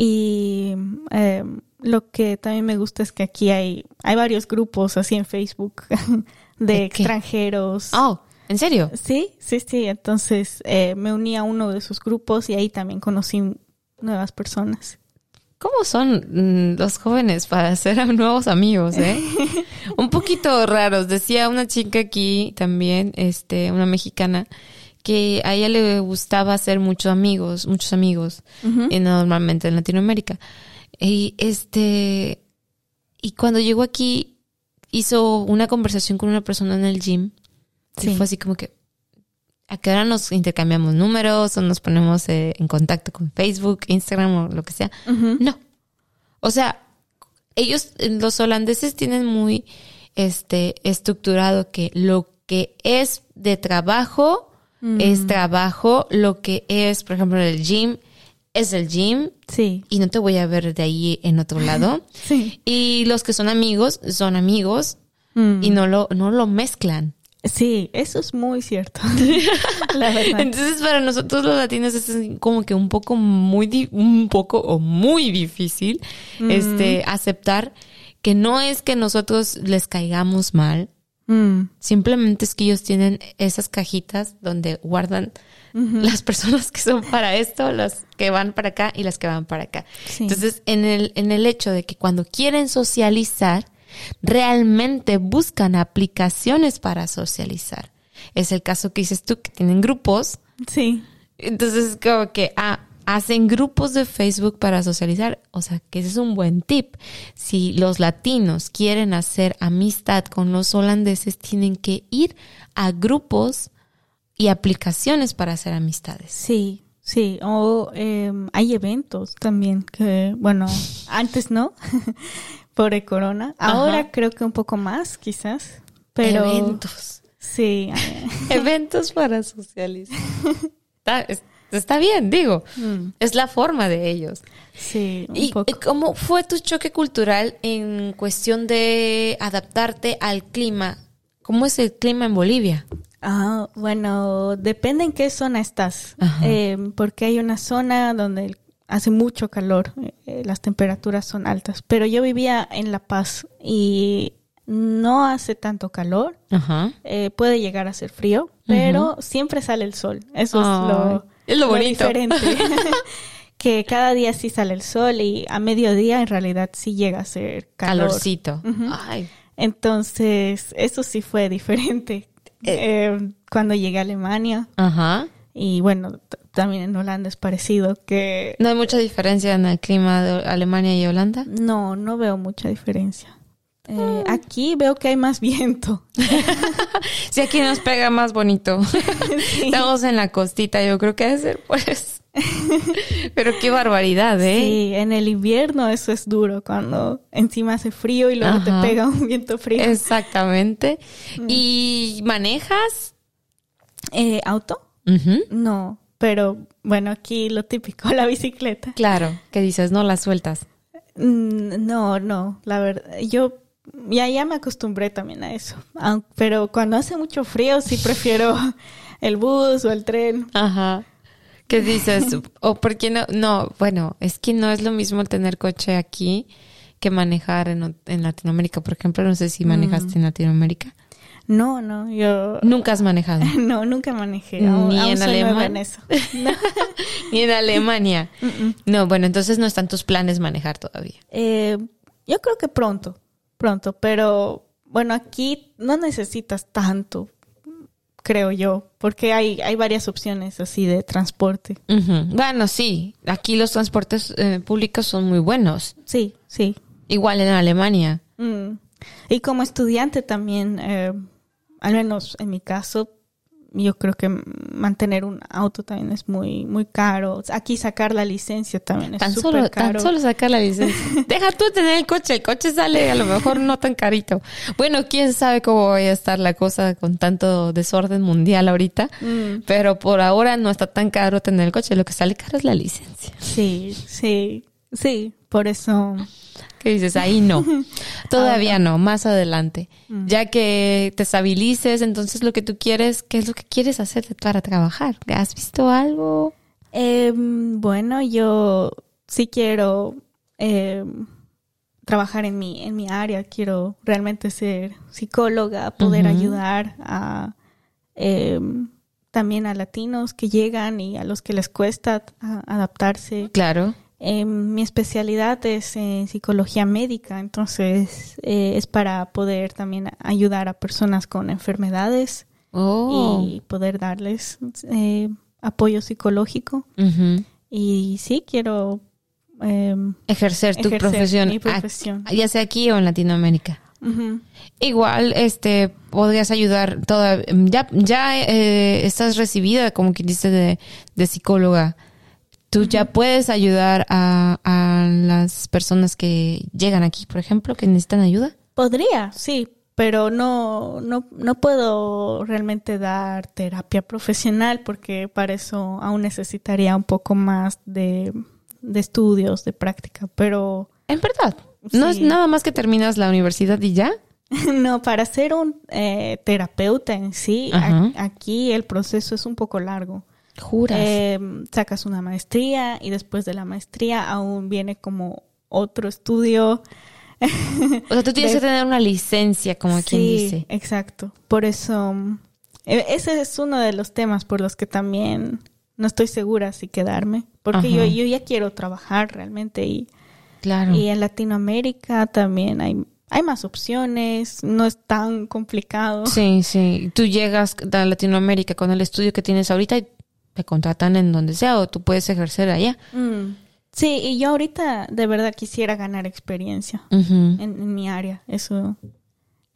Y eh, lo que también me gusta es que aquí hay, hay varios grupos así en Facebook <laughs> de, extranjeros. Oh, ¿en serio? Sí, sí, sí. Entonces eh, me uní a uno de sus grupos y ahí también conocí nuevas personas. ¿Cómo son mm, los jóvenes para hacer <laughs> nuevos amigos, eh? <laughs> Un poquito raros. Decía una chica aquí también, este, una mexicana, que a ella le gustaba hacer muchos amigos, muchos amigos, y normalmente en Latinoamérica. Y este, y cuando llegó aquí, hizo una conversación con una persona en el gym. Sí. Y fue así como que, ¿a qué hora nos intercambiamos números o nos ponemos eh, en contacto con Facebook, Instagram o lo que sea? No. O sea, ellos, los holandeses tienen muy este estructurado que lo que es de trabajo Mm. es trabajo, lo que es, por ejemplo, el gym es el gym Sí, y no te voy a ver de ahí en otro lado. <laughs> sí. Y los que son amigos son amigos Mm. y no lo no lo mezclan. Sí, eso es muy cierto. <laughs> La verdad. Entonces, para nosotros los latinos es como que un poco muy, un poco o muy difícil, este, aceptar que no es que nosotros les caigamos mal, Mm, simplemente es que ellos tienen esas cajitas donde guardan las personas que son para esto, las que van para acá y las que van para acá. Sí. Entonces, en el, en el hecho de que cuando quieren socializar, realmente buscan aplicaciones para socializar. Es el caso que dices tú, que tienen grupos. sí. Entonces, es como que, ah, hacen grupos de Facebook para socializar. O sea, que ese es un buen tip. Si los latinos quieren hacer amistad con los holandeses, tienen que ir a grupos y aplicaciones para hacer amistades. Sí, sí. O em, hay eventos también que, bueno, <laughs> antes no, <laughs> por el corona. Ahora Ajá. creo que un poco más, quizás. Pero Eventos. sí. eh, <laughs> Eventos para socializar. Está, es- está bien, digo. mm, Es la forma de ellos. sí, un ¿Y poco. cómo fue tu choque cultural en cuestión de adaptarte al clima? ¿Cómo es el clima en Bolivia? Ah, bueno, depende en qué zona estás. Em, porque hay una zona donde hace mucho calor, eh, las temperaturas son altas, pero yo vivía en La Paz y no hace tanto calor, Ajá. eh, puede llegar a ser frío, pero siempre sale el sol, eso es lo, es lo bonito. diferente. <laughs> <laughs> que cada día sí sale el sol y a mediodía en realidad sí llega a ser calor. Calorcito. Ay. Entonces, eso sí fue diferente. Eh, cuando llegué a Alemania, Ajá. y bueno, también en Holanda es parecido, que ¿No hay mucha diferencia en el clima de Alemania y Holanda? no, no veo mucha diferencia. Eh, aquí veo que hay más <laughs> viento. Sí, aquí nos pega más bonito. <laughs> Estamos en la costita, yo creo que debe ser pues. <laughs> Pero qué barbaridad, ¿eh? Sí, en el invierno eso es duro, cuando encima hace frío y luego Ajá. te pega un viento frío. Exactamente. ¿Y manejas? Eh, ¿Auto? No, pero bueno, aquí lo típico, <laughs> la bicicleta. Claro, que dices, no las sueltas. Mm, No, no, la verdad, yo ya, ya me acostumbré también a eso. Pero cuando hace mucho frío sí prefiero <laughs> el bus o el tren. Ajá. ¿Qué dices? ¿O por qué no? No, bueno, es que no es lo mismo tener coche aquí que manejar en, en Latinoamérica. Por ejemplo, no sé si manejaste en Latinoamérica. No, no, yo Nunca has manejado. <laughs> no, nunca manejé. Aún, Ni aún en. <laughs> No. <laughs> Ni en Alemania. No, bueno, entonces no están tus planes manejar todavía. Eh, yo creo que pronto, pronto, pero bueno, aquí no necesitas tanto, creo yo, porque hay, hay varias opciones así de transporte. Bueno, sí, aquí los transportes eh, públicos son muy buenos. Sí, sí. Igual en Alemania. Mm. Y como estudiante también, eh, al menos en mi caso, yo creo que mantener un auto también es muy muy caro. Aquí sacar la licencia también es Tan solo, caro. tan solo sacar la licencia. <laughs> Deja tú tener el coche, el coche sale a lo mejor no tan carito. Bueno, quién sabe cómo vaya a estar la cosa con tanto desorden mundial ahorita, Mm, pero por ahora no está tan caro tener el coche, lo que sale caro es la licencia. sí, sí, sí, por eso. ¿Qué dices? <laughs> Ahí no. Todavía no, más adelante. Ya que te estabilices, entonces lo que tú quieres, ¿qué es lo que quieres hacer para trabajar? ¿Has visto algo? Em, bueno, yo sí quiero em, trabajar en mi, en mi área, quiero realmente ser psicóloga, poder ayudar a em, también a latinos que llegan y a los que les cuesta adaptarse. Claro. Em, mi especialidad es en psicología médica, entonces eh, es para poder también ayudar a personas con enfermedades Oh. y poder darles eh, apoyo psicológico. Y sí, quiero... em, Ejercer tu Ejercer profesión, mi profesión. ya sea aquí o en Latinoamérica. Igual, este, podrías ayudar toda, ya, ya eh, estás recibida, como quien dice, de, de psicóloga. Tú ya puedes ayudar a, a las personas que llegan aquí, por ejemplo, que necesitan ayuda. Podría, sí, pero no, no, no puedo realmente dar terapia profesional porque para eso aún necesitaría un poco más de, de estudios, de práctica, pero En verdad. No es nada más que terminas la universidad y ya. <laughs> no, para ser un eh, terapeuta en sí, a- aquí el proceso es un poco largo. Juras. Eh, sacas una maestría y después de la maestría aún viene como otro estudio. o sea, tú tienes de- que tener una licencia, como quien Sí, dice. exacto. Por eso, e- ese es uno de los temas por los que también no estoy segura si quedarme. Porque yo, yo ya quiero trabajar realmente y, Claro. y en Latinoamérica también hay, hay más opciones, no es tan complicado. Sí, sí. Tú llegas a Latinoamérica con el estudio que tienes ahorita y te contratan en donde sea o tú puedes ejercer allá. Mm. Sí, y yo ahorita de verdad quisiera ganar experiencia en, en mi área, eso.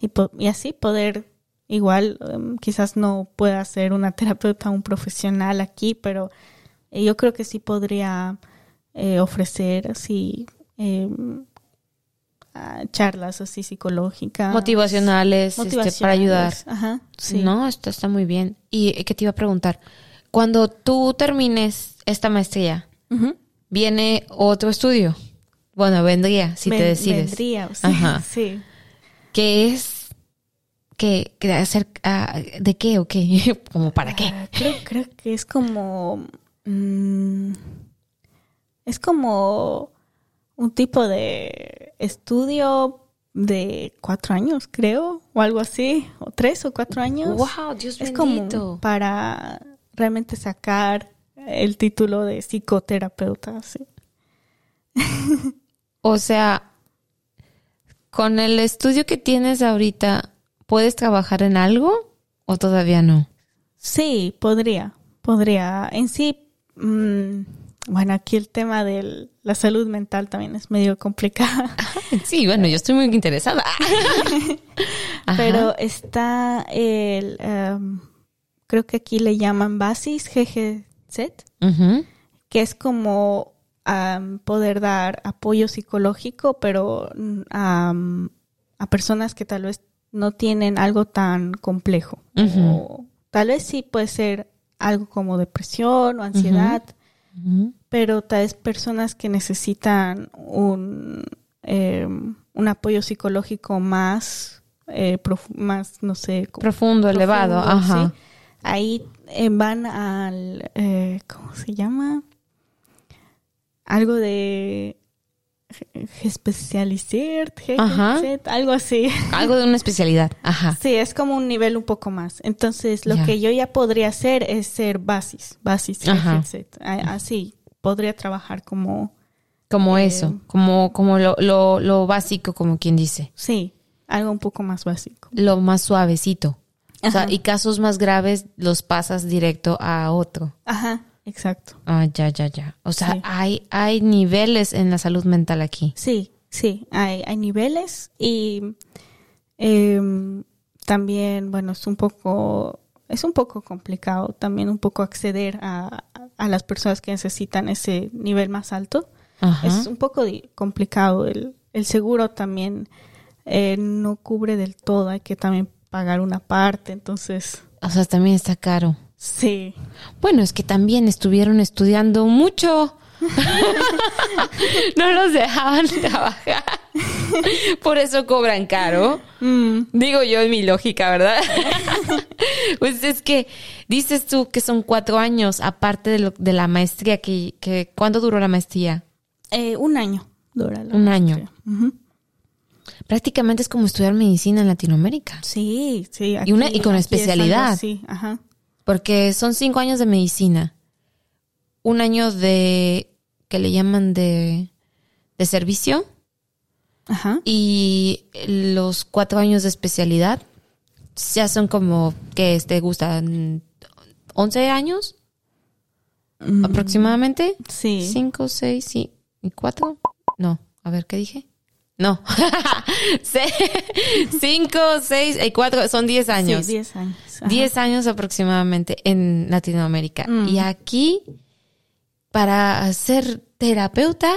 Y, po- y así poder, igual, em, quizás no pueda ser una terapeuta, un profesional aquí, pero eh, yo creo que sí podría eh, ofrecer así em, charlas así psicológicas. Motivacionales, este, para ayudar. Ajá, sí. No, esto está muy bien. ¿Y eh, qué te iba a preguntar? Cuando tú termines esta maestría. ¿viene otro estudio? Bueno, vendría, si te decides. Vendría, sí, Ajá. <laughs> sí. ¿Qué es? Qué hacer, ah, ¿De qué o qué? <laughs> ¿Como para qué? Ah, creo, creo que es como. mm, es como un tipo de estudio de cuatro años, creo, o algo así, o tres o cuatro años. ¡Wow! Dios es bendito. como para realmente sacar el título de psicoterapeuta, sí. <laughs> O sea, con el estudio que tienes ahorita, ¿puedes trabajar en algo o todavía no? Sí, podría, podría. En sí, mm, bueno, aquí el tema de la salud mental también es medio complicado. <laughs> Sí, bueno, yo estoy muy interesada. <laughs> Pero está el, em, creo que aquí le llaman BASIS, GGZ, Ujú. que es como poder dar apoyo psicológico, pero am, a personas que tal vez no tienen algo tan complejo. O tal vez sí puede ser algo como depresión o ansiedad, pero tal vez personas que necesitan un, eh, un apoyo psicológico más, eh, más no sé, Profundo, elevado, profundo, ajá. ¿sí? Ahí eh, van al, eh, ¿cómo se llama? Algo de especializar, algo así. <laughs> Algo de una especialidad. Ajá. Sí, es como un nivel un poco más. Entonces, lo que yo ya podría hacer es ser basis, basis, Ajá. Así, podría trabajar como, Como Eh, eso, como, como lo, lo, lo básico, como quien dice. sí, algo un poco más básico. Lo más suavecito. O sea, y casos más graves los pasas directo a otro. Ajá, exacto. Ah, ya, ya, ya. O sea, Sí. hay, hay niveles en la salud mental aquí. Sí, sí, hay, hay niveles y em, también, bueno, es un poco, es un poco complicado también un poco acceder a, a las personas que necesitan ese nivel más alto. Ajá. Es un poco complicado. El, el seguro también eh, no cubre del todo, hay que también pagar una parte, entonces, O sea, también está caro. sí. Bueno, es que también estuvieron estudiando mucho. <laughs> no los dejaban trabajar. Por eso cobran caro. Mm, Digo yo en mi lógica, ¿verdad? <laughs> pues es que dices tú que son cuatro años, aparte de, lo- de la maestría, que, que ¿cuándo duró la maestría? eh, un año dura la Un año. Prácticamente es como estudiar medicina en Latinoamérica. Sí, sí. Y una- y con aquí es algo especialidad. así, ajá. Porque son cinco años de medicina. Un año de, que le llaman de, de servicio. Ajá. Y los cuatro años de especialidad ya son como, que te gustan? ¿11 años Mm, aproximadamente? Sí. ¿Cinco, seis sí, y cuatro? No, a ver, ¿qué dije? No. <laughs> Cinco, seis y cuatro, son diez años. Sí, 10 años. ajá. 10 años aproximadamente en Latinoamérica. Mm. Y aquí, para ser terapeuta,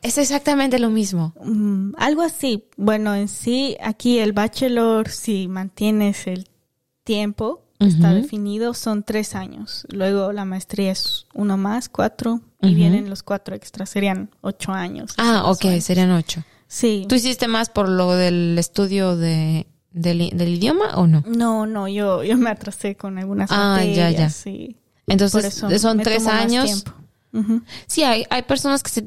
es exactamente lo mismo. Mm, algo así. Bueno, en sí, aquí el bachelor, si mantienes el tiempo, está definido, son tres años. Luego la maestría es uno más, cuatro, y vienen los cuatro extras, serían ocho años. Ah, ok, serían ocho. Sí. ¿Tú hiciste más por lo del estudio de, del, del idioma o no? No, no, yo, yo me atrasé con algunas Ah, ya, materias. ya. sí. Entonces, son tres años. Sí, hay, hay personas que se,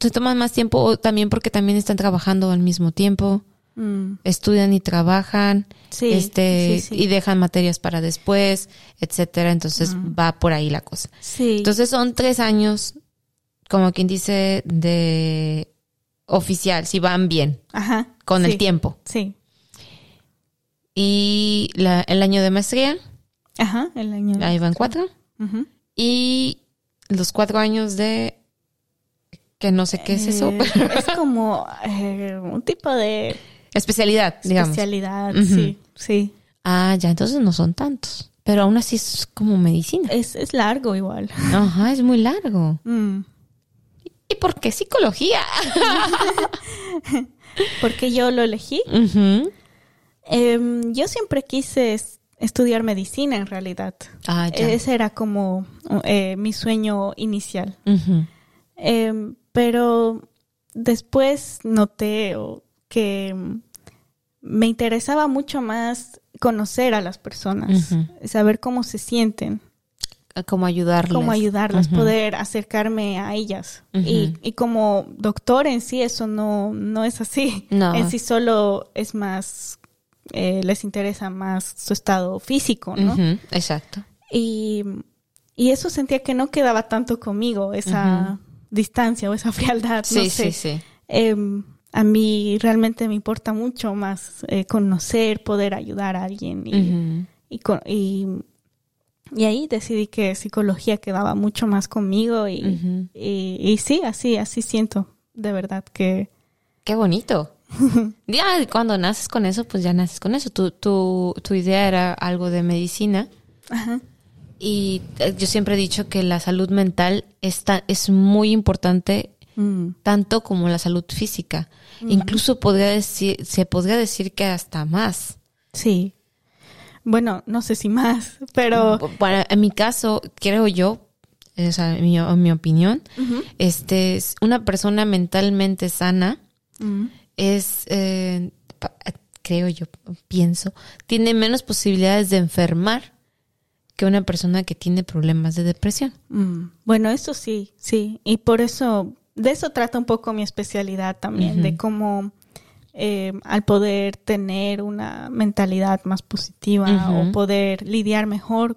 se toman más tiempo también porque también están trabajando al mismo tiempo, Mm, estudian y trabajan, Sí, este, sí, sí. y dejan materias para después, etcétera. Entonces va por ahí la cosa. Entonces son tres años, como quien dice, de oficial, si van bien, Ajá. con el tiempo. Sí. Y la- el año de maestría, Ajá, el año. ahí van cuatro. Ujú. Y los cuatro años de que no sé qué es eso. Eh, es como eh, un tipo de Especialidad, digamos. especialidad, sí, sí. Ah, ya, entonces no son tantos. Pero aún así es como medicina. Es, es largo igual. Ajá, es muy largo. Mm. ¿Y por qué psicología? <laughs> Porque yo lo elegí. Em, yo siempre quise es- estudiar medicina en realidad. Ah, ya. Ese era como eh, mi sueño inicial. Em, pero después noté que me interesaba mucho más conocer a las personas, saber cómo se sienten, Cómo ayudarles. cómo ayudarlas, poder acercarme a ellas. Y, y como doctor en sí eso no, no es así. No. En sí solo es más, eh, les interesa más su estado físico, ¿no? Exacto. Y, y eso sentía que no quedaba tanto conmigo, esa distancia o esa <laughs> frialdad. Sí, no sé. sí, sí. Em, a mí realmente me importa mucho más eh, conocer, poder ayudar a alguien. Y, y, y, y ahí decidí que psicología quedaba mucho más conmigo. Y, y sí, así, así siento, de verdad que... Qué bonito. <laughs> Ya cuando naces con eso, pues ya naces con eso. Tu, tu, tu idea era algo de medicina. Ajá. Y eh, yo siempre he dicho que la salud mental está, es muy importante Mm, tanto como la salud física. Incluso podría decir, se podría decir que hasta más. sí. Bueno, no sé si más, pero... Para, en mi caso, creo yo, o sea, en mi, en mi opinión, este es una persona mentalmente sana Mm, es, eh, creo yo, pienso, tiene menos posibilidades de enfermar que una persona que tiene problemas de depresión. Mm, Bueno, eso sí, sí. Y por eso, de eso trata un poco mi especialidad también, de cómo eh, al poder tener una mentalidad más positiva o poder lidiar mejor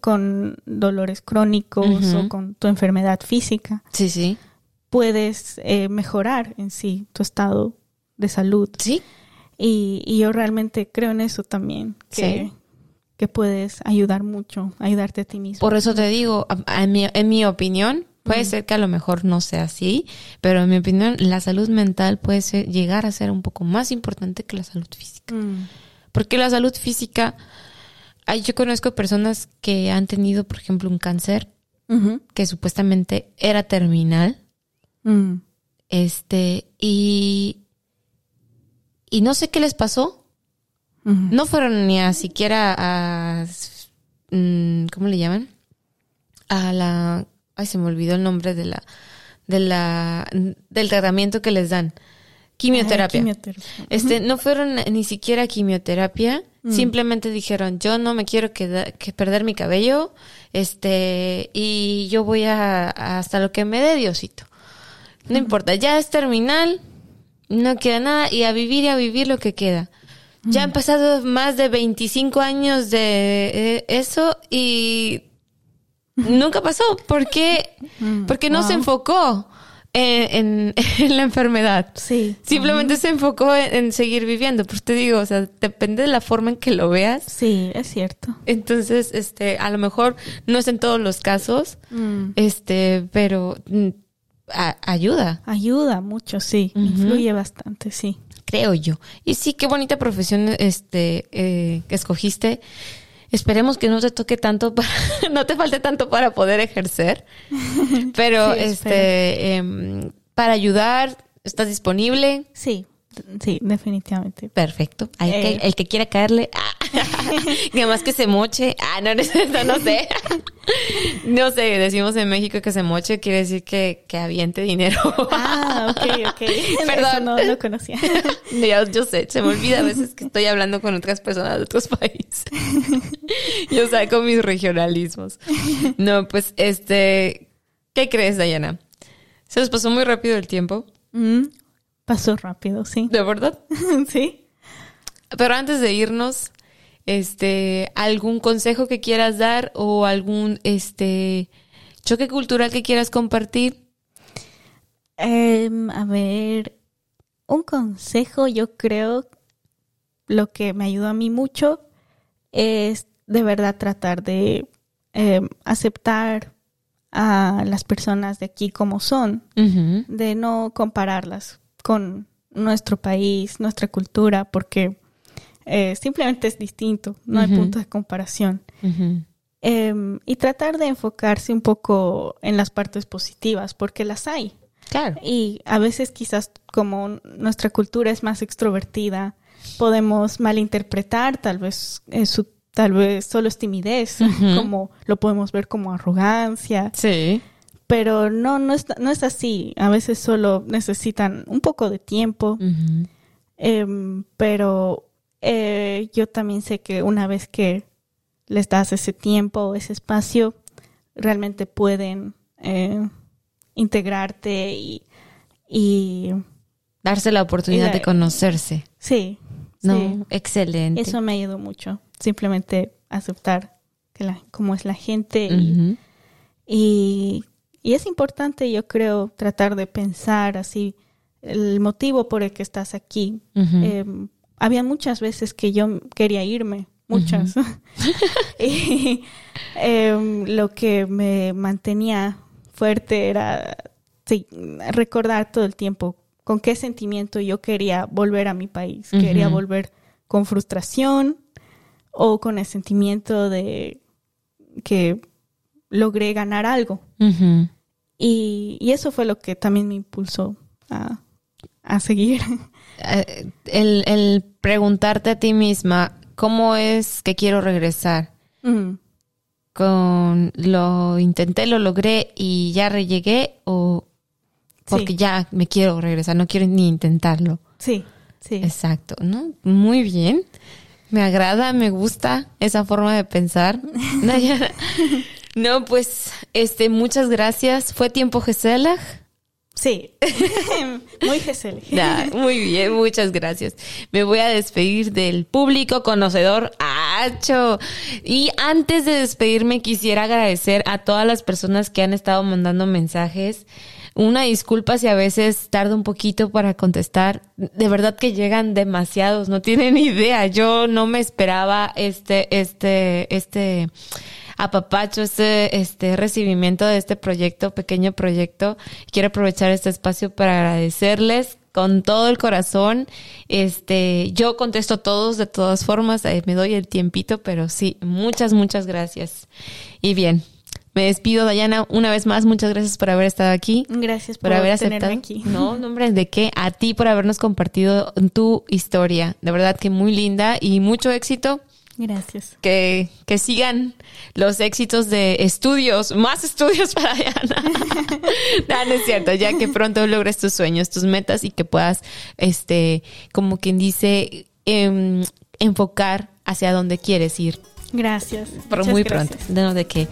con dolores crónicos o con tu enfermedad física, Sí, sí. puedes eh, mejorar en sí tu estado de salud. Sí. Y, y yo realmente creo en eso también, que, Sí. que puedes ayudar mucho, ayudarte a ti mismo. Por eso te digo, en mi, en mi opinión, puede ser que a lo mejor no sea así, pero en mi opinión, la salud mental puede ser- llegar a ser un poco más importante que la salud física. Mm, Porque la salud física, yo conozco personas que han tenido, por ejemplo, un cáncer que supuestamente era terminal, mm. este, y, y no sé qué les pasó. No fueron ni a siquiera a, mm, ¿cómo le llaman? A la, ay, se me olvidó el nombre de la, de la, del tratamiento que les dan. Quimioterapia. Ah, quimioterapia. Este, no fueron ni siquiera quimioterapia, simplemente dijeron, yo no me quiero queda- que perder mi cabello, este, y yo voy a, hasta lo que me dé Diosito. No importa, ya es terminal, no queda nada, y a vivir y a vivir lo que queda. Ya han pasado más de 25 años de eh, eso y nunca pasó. ¿Por qué? Mm, Porque no se enfocó en, en- <laughs> en la enfermedad. Sí. Simplemente se enfocó en, en seguir viviendo. Pues te digo, o sea, depende de la forma en que lo veas. Sí, es cierto. Entonces, este, a lo mejor no es en todos los casos, Mm. este, pero mm, a- ayuda, Ayuda mucho, sí. Influye bastante, sí. creo yo. Y sí, qué bonita profesión, este, eh, que escogiste. Esperemos que no te toque tanto para, <laughs> no te falte tanto para poder ejercer. Pero, <laughs> Sí, este, em, para ayudar, ¿estás disponible? Sí, sí, definitivamente. Perfecto. Hay que- Eh. el que quiera caerle, ah, <laughs> que más que se moche. Ah, no, no, no sé. <laughs> No sé, decimos en México que se moche, quiere decir que, que aviente dinero. Ah, ok, ok. <laughs> Perdón. Eso no lo conocía. Yo, yo sé, se me olvida a veces que estoy hablando con otras personas de otros países. Yo saco mis regionalismos. No, pues, este, ¿qué crees, Dayana? Se nos pasó muy rápido el tiempo, Mm, pasó rápido, sí. de verdad. <laughs> sí. Pero antes de irnos, este, algún consejo que quieras dar o algún, este, choque cultural que quieras compartir. Em, a ver, un consejo, yo creo, lo que me ayudó a mí mucho es de verdad tratar de em, aceptar a las personas de aquí como son, de no compararlas con nuestro país, nuestra cultura, porque eh, simplemente es distinto, no hay punto de comparación. Em, y tratar de enfocarse un poco en las partes positivas, porque las hay. Claro. Y a veces quizás como nuestra cultura es más extrovertida, podemos malinterpretar tal vez eh, su tal vez solo es timidez, <laughs> como lo podemos ver como arrogancia, Sí. Pero no no es, no es así. A veces solo necesitan un poco de tiempo, em, pero eh, yo también sé que una vez que les das ese tiempo, ese espacio, realmente pueden eh, integrarte y, y Darse la oportunidad de conocerse. sí, No, sí. excelente. Eso me ayudó mucho. Simplemente aceptar que la, cómo es la gente y es importante, yo creo, tratar de pensar así el motivo por el que estás aquí. Eh, había muchas veces que yo quería irme, muchas. <laughs> y em, lo que me mantenía fuerte era sí, recordar todo el tiempo con qué sentimiento yo quería volver a mi país. Quería volver con frustración o con el sentimiento de que logré ganar algo. Y, y eso fue lo que también me impulsó a, a seguir. <laughs> Eh, el, el preguntarte a ti misma, ¿cómo es que quiero regresar? ¿Con lo intenté, lo logré y ya llegué o porque Sí. ya me quiero regresar, no quiero ni intentarlo? Sí, sí. Exacto, ¿no? Muy bien. Me agrada, me gusta esa forma de pensar. <laughs> No, pues, este, muchas gracias. ¿Fue tiempo Gesela? Sí. <laughs> Muy Gesell. Ya, muy bien, muchas gracias. Me voy a despedir del público conocedor Acho. Y antes de despedirme, quisiera agradecer a todas las personas que han estado mandando mensajes. Una disculpa si a veces tarda un poquito para contestar. De verdad que llegan demasiados, no tienen <laughs> idea. Yo no me esperaba este, este, este apapacho, este, este recibimiento de este proyecto, pequeño proyecto. Quiero aprovechar este espacio para agradecerles con todo el corazón. Este, yo contesto todos de todas formas, eh, me doy el tiempito, pero sí, muchas, muchas gracias. Y bien, me despido, Dayana, una vez más, muchas gracias por haber estado aquí. Gracias por, Por haber aceptado. aquí. No, <laughs> no, hombre, ¿de qué? A ti por habernos compartido tu historia. De verdad que muy linda y mucho éxito Gracias. que, que sigan los éxitos de estudios, más estudios <laughs> para Diana. no, no es cierto, ya que pronto logres tus sueños, tus metas y que puedas, este, como quien dice, em, enfocar hacia donde quieres ir. Gracias. Pero muy gracias. pronto. No, de que.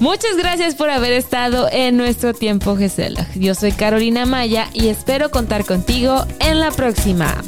Muchas gracias por haber estado en nuestro tiempo, Gisela. Yo soy Carolina Maya y espero contar contigo en la próxima.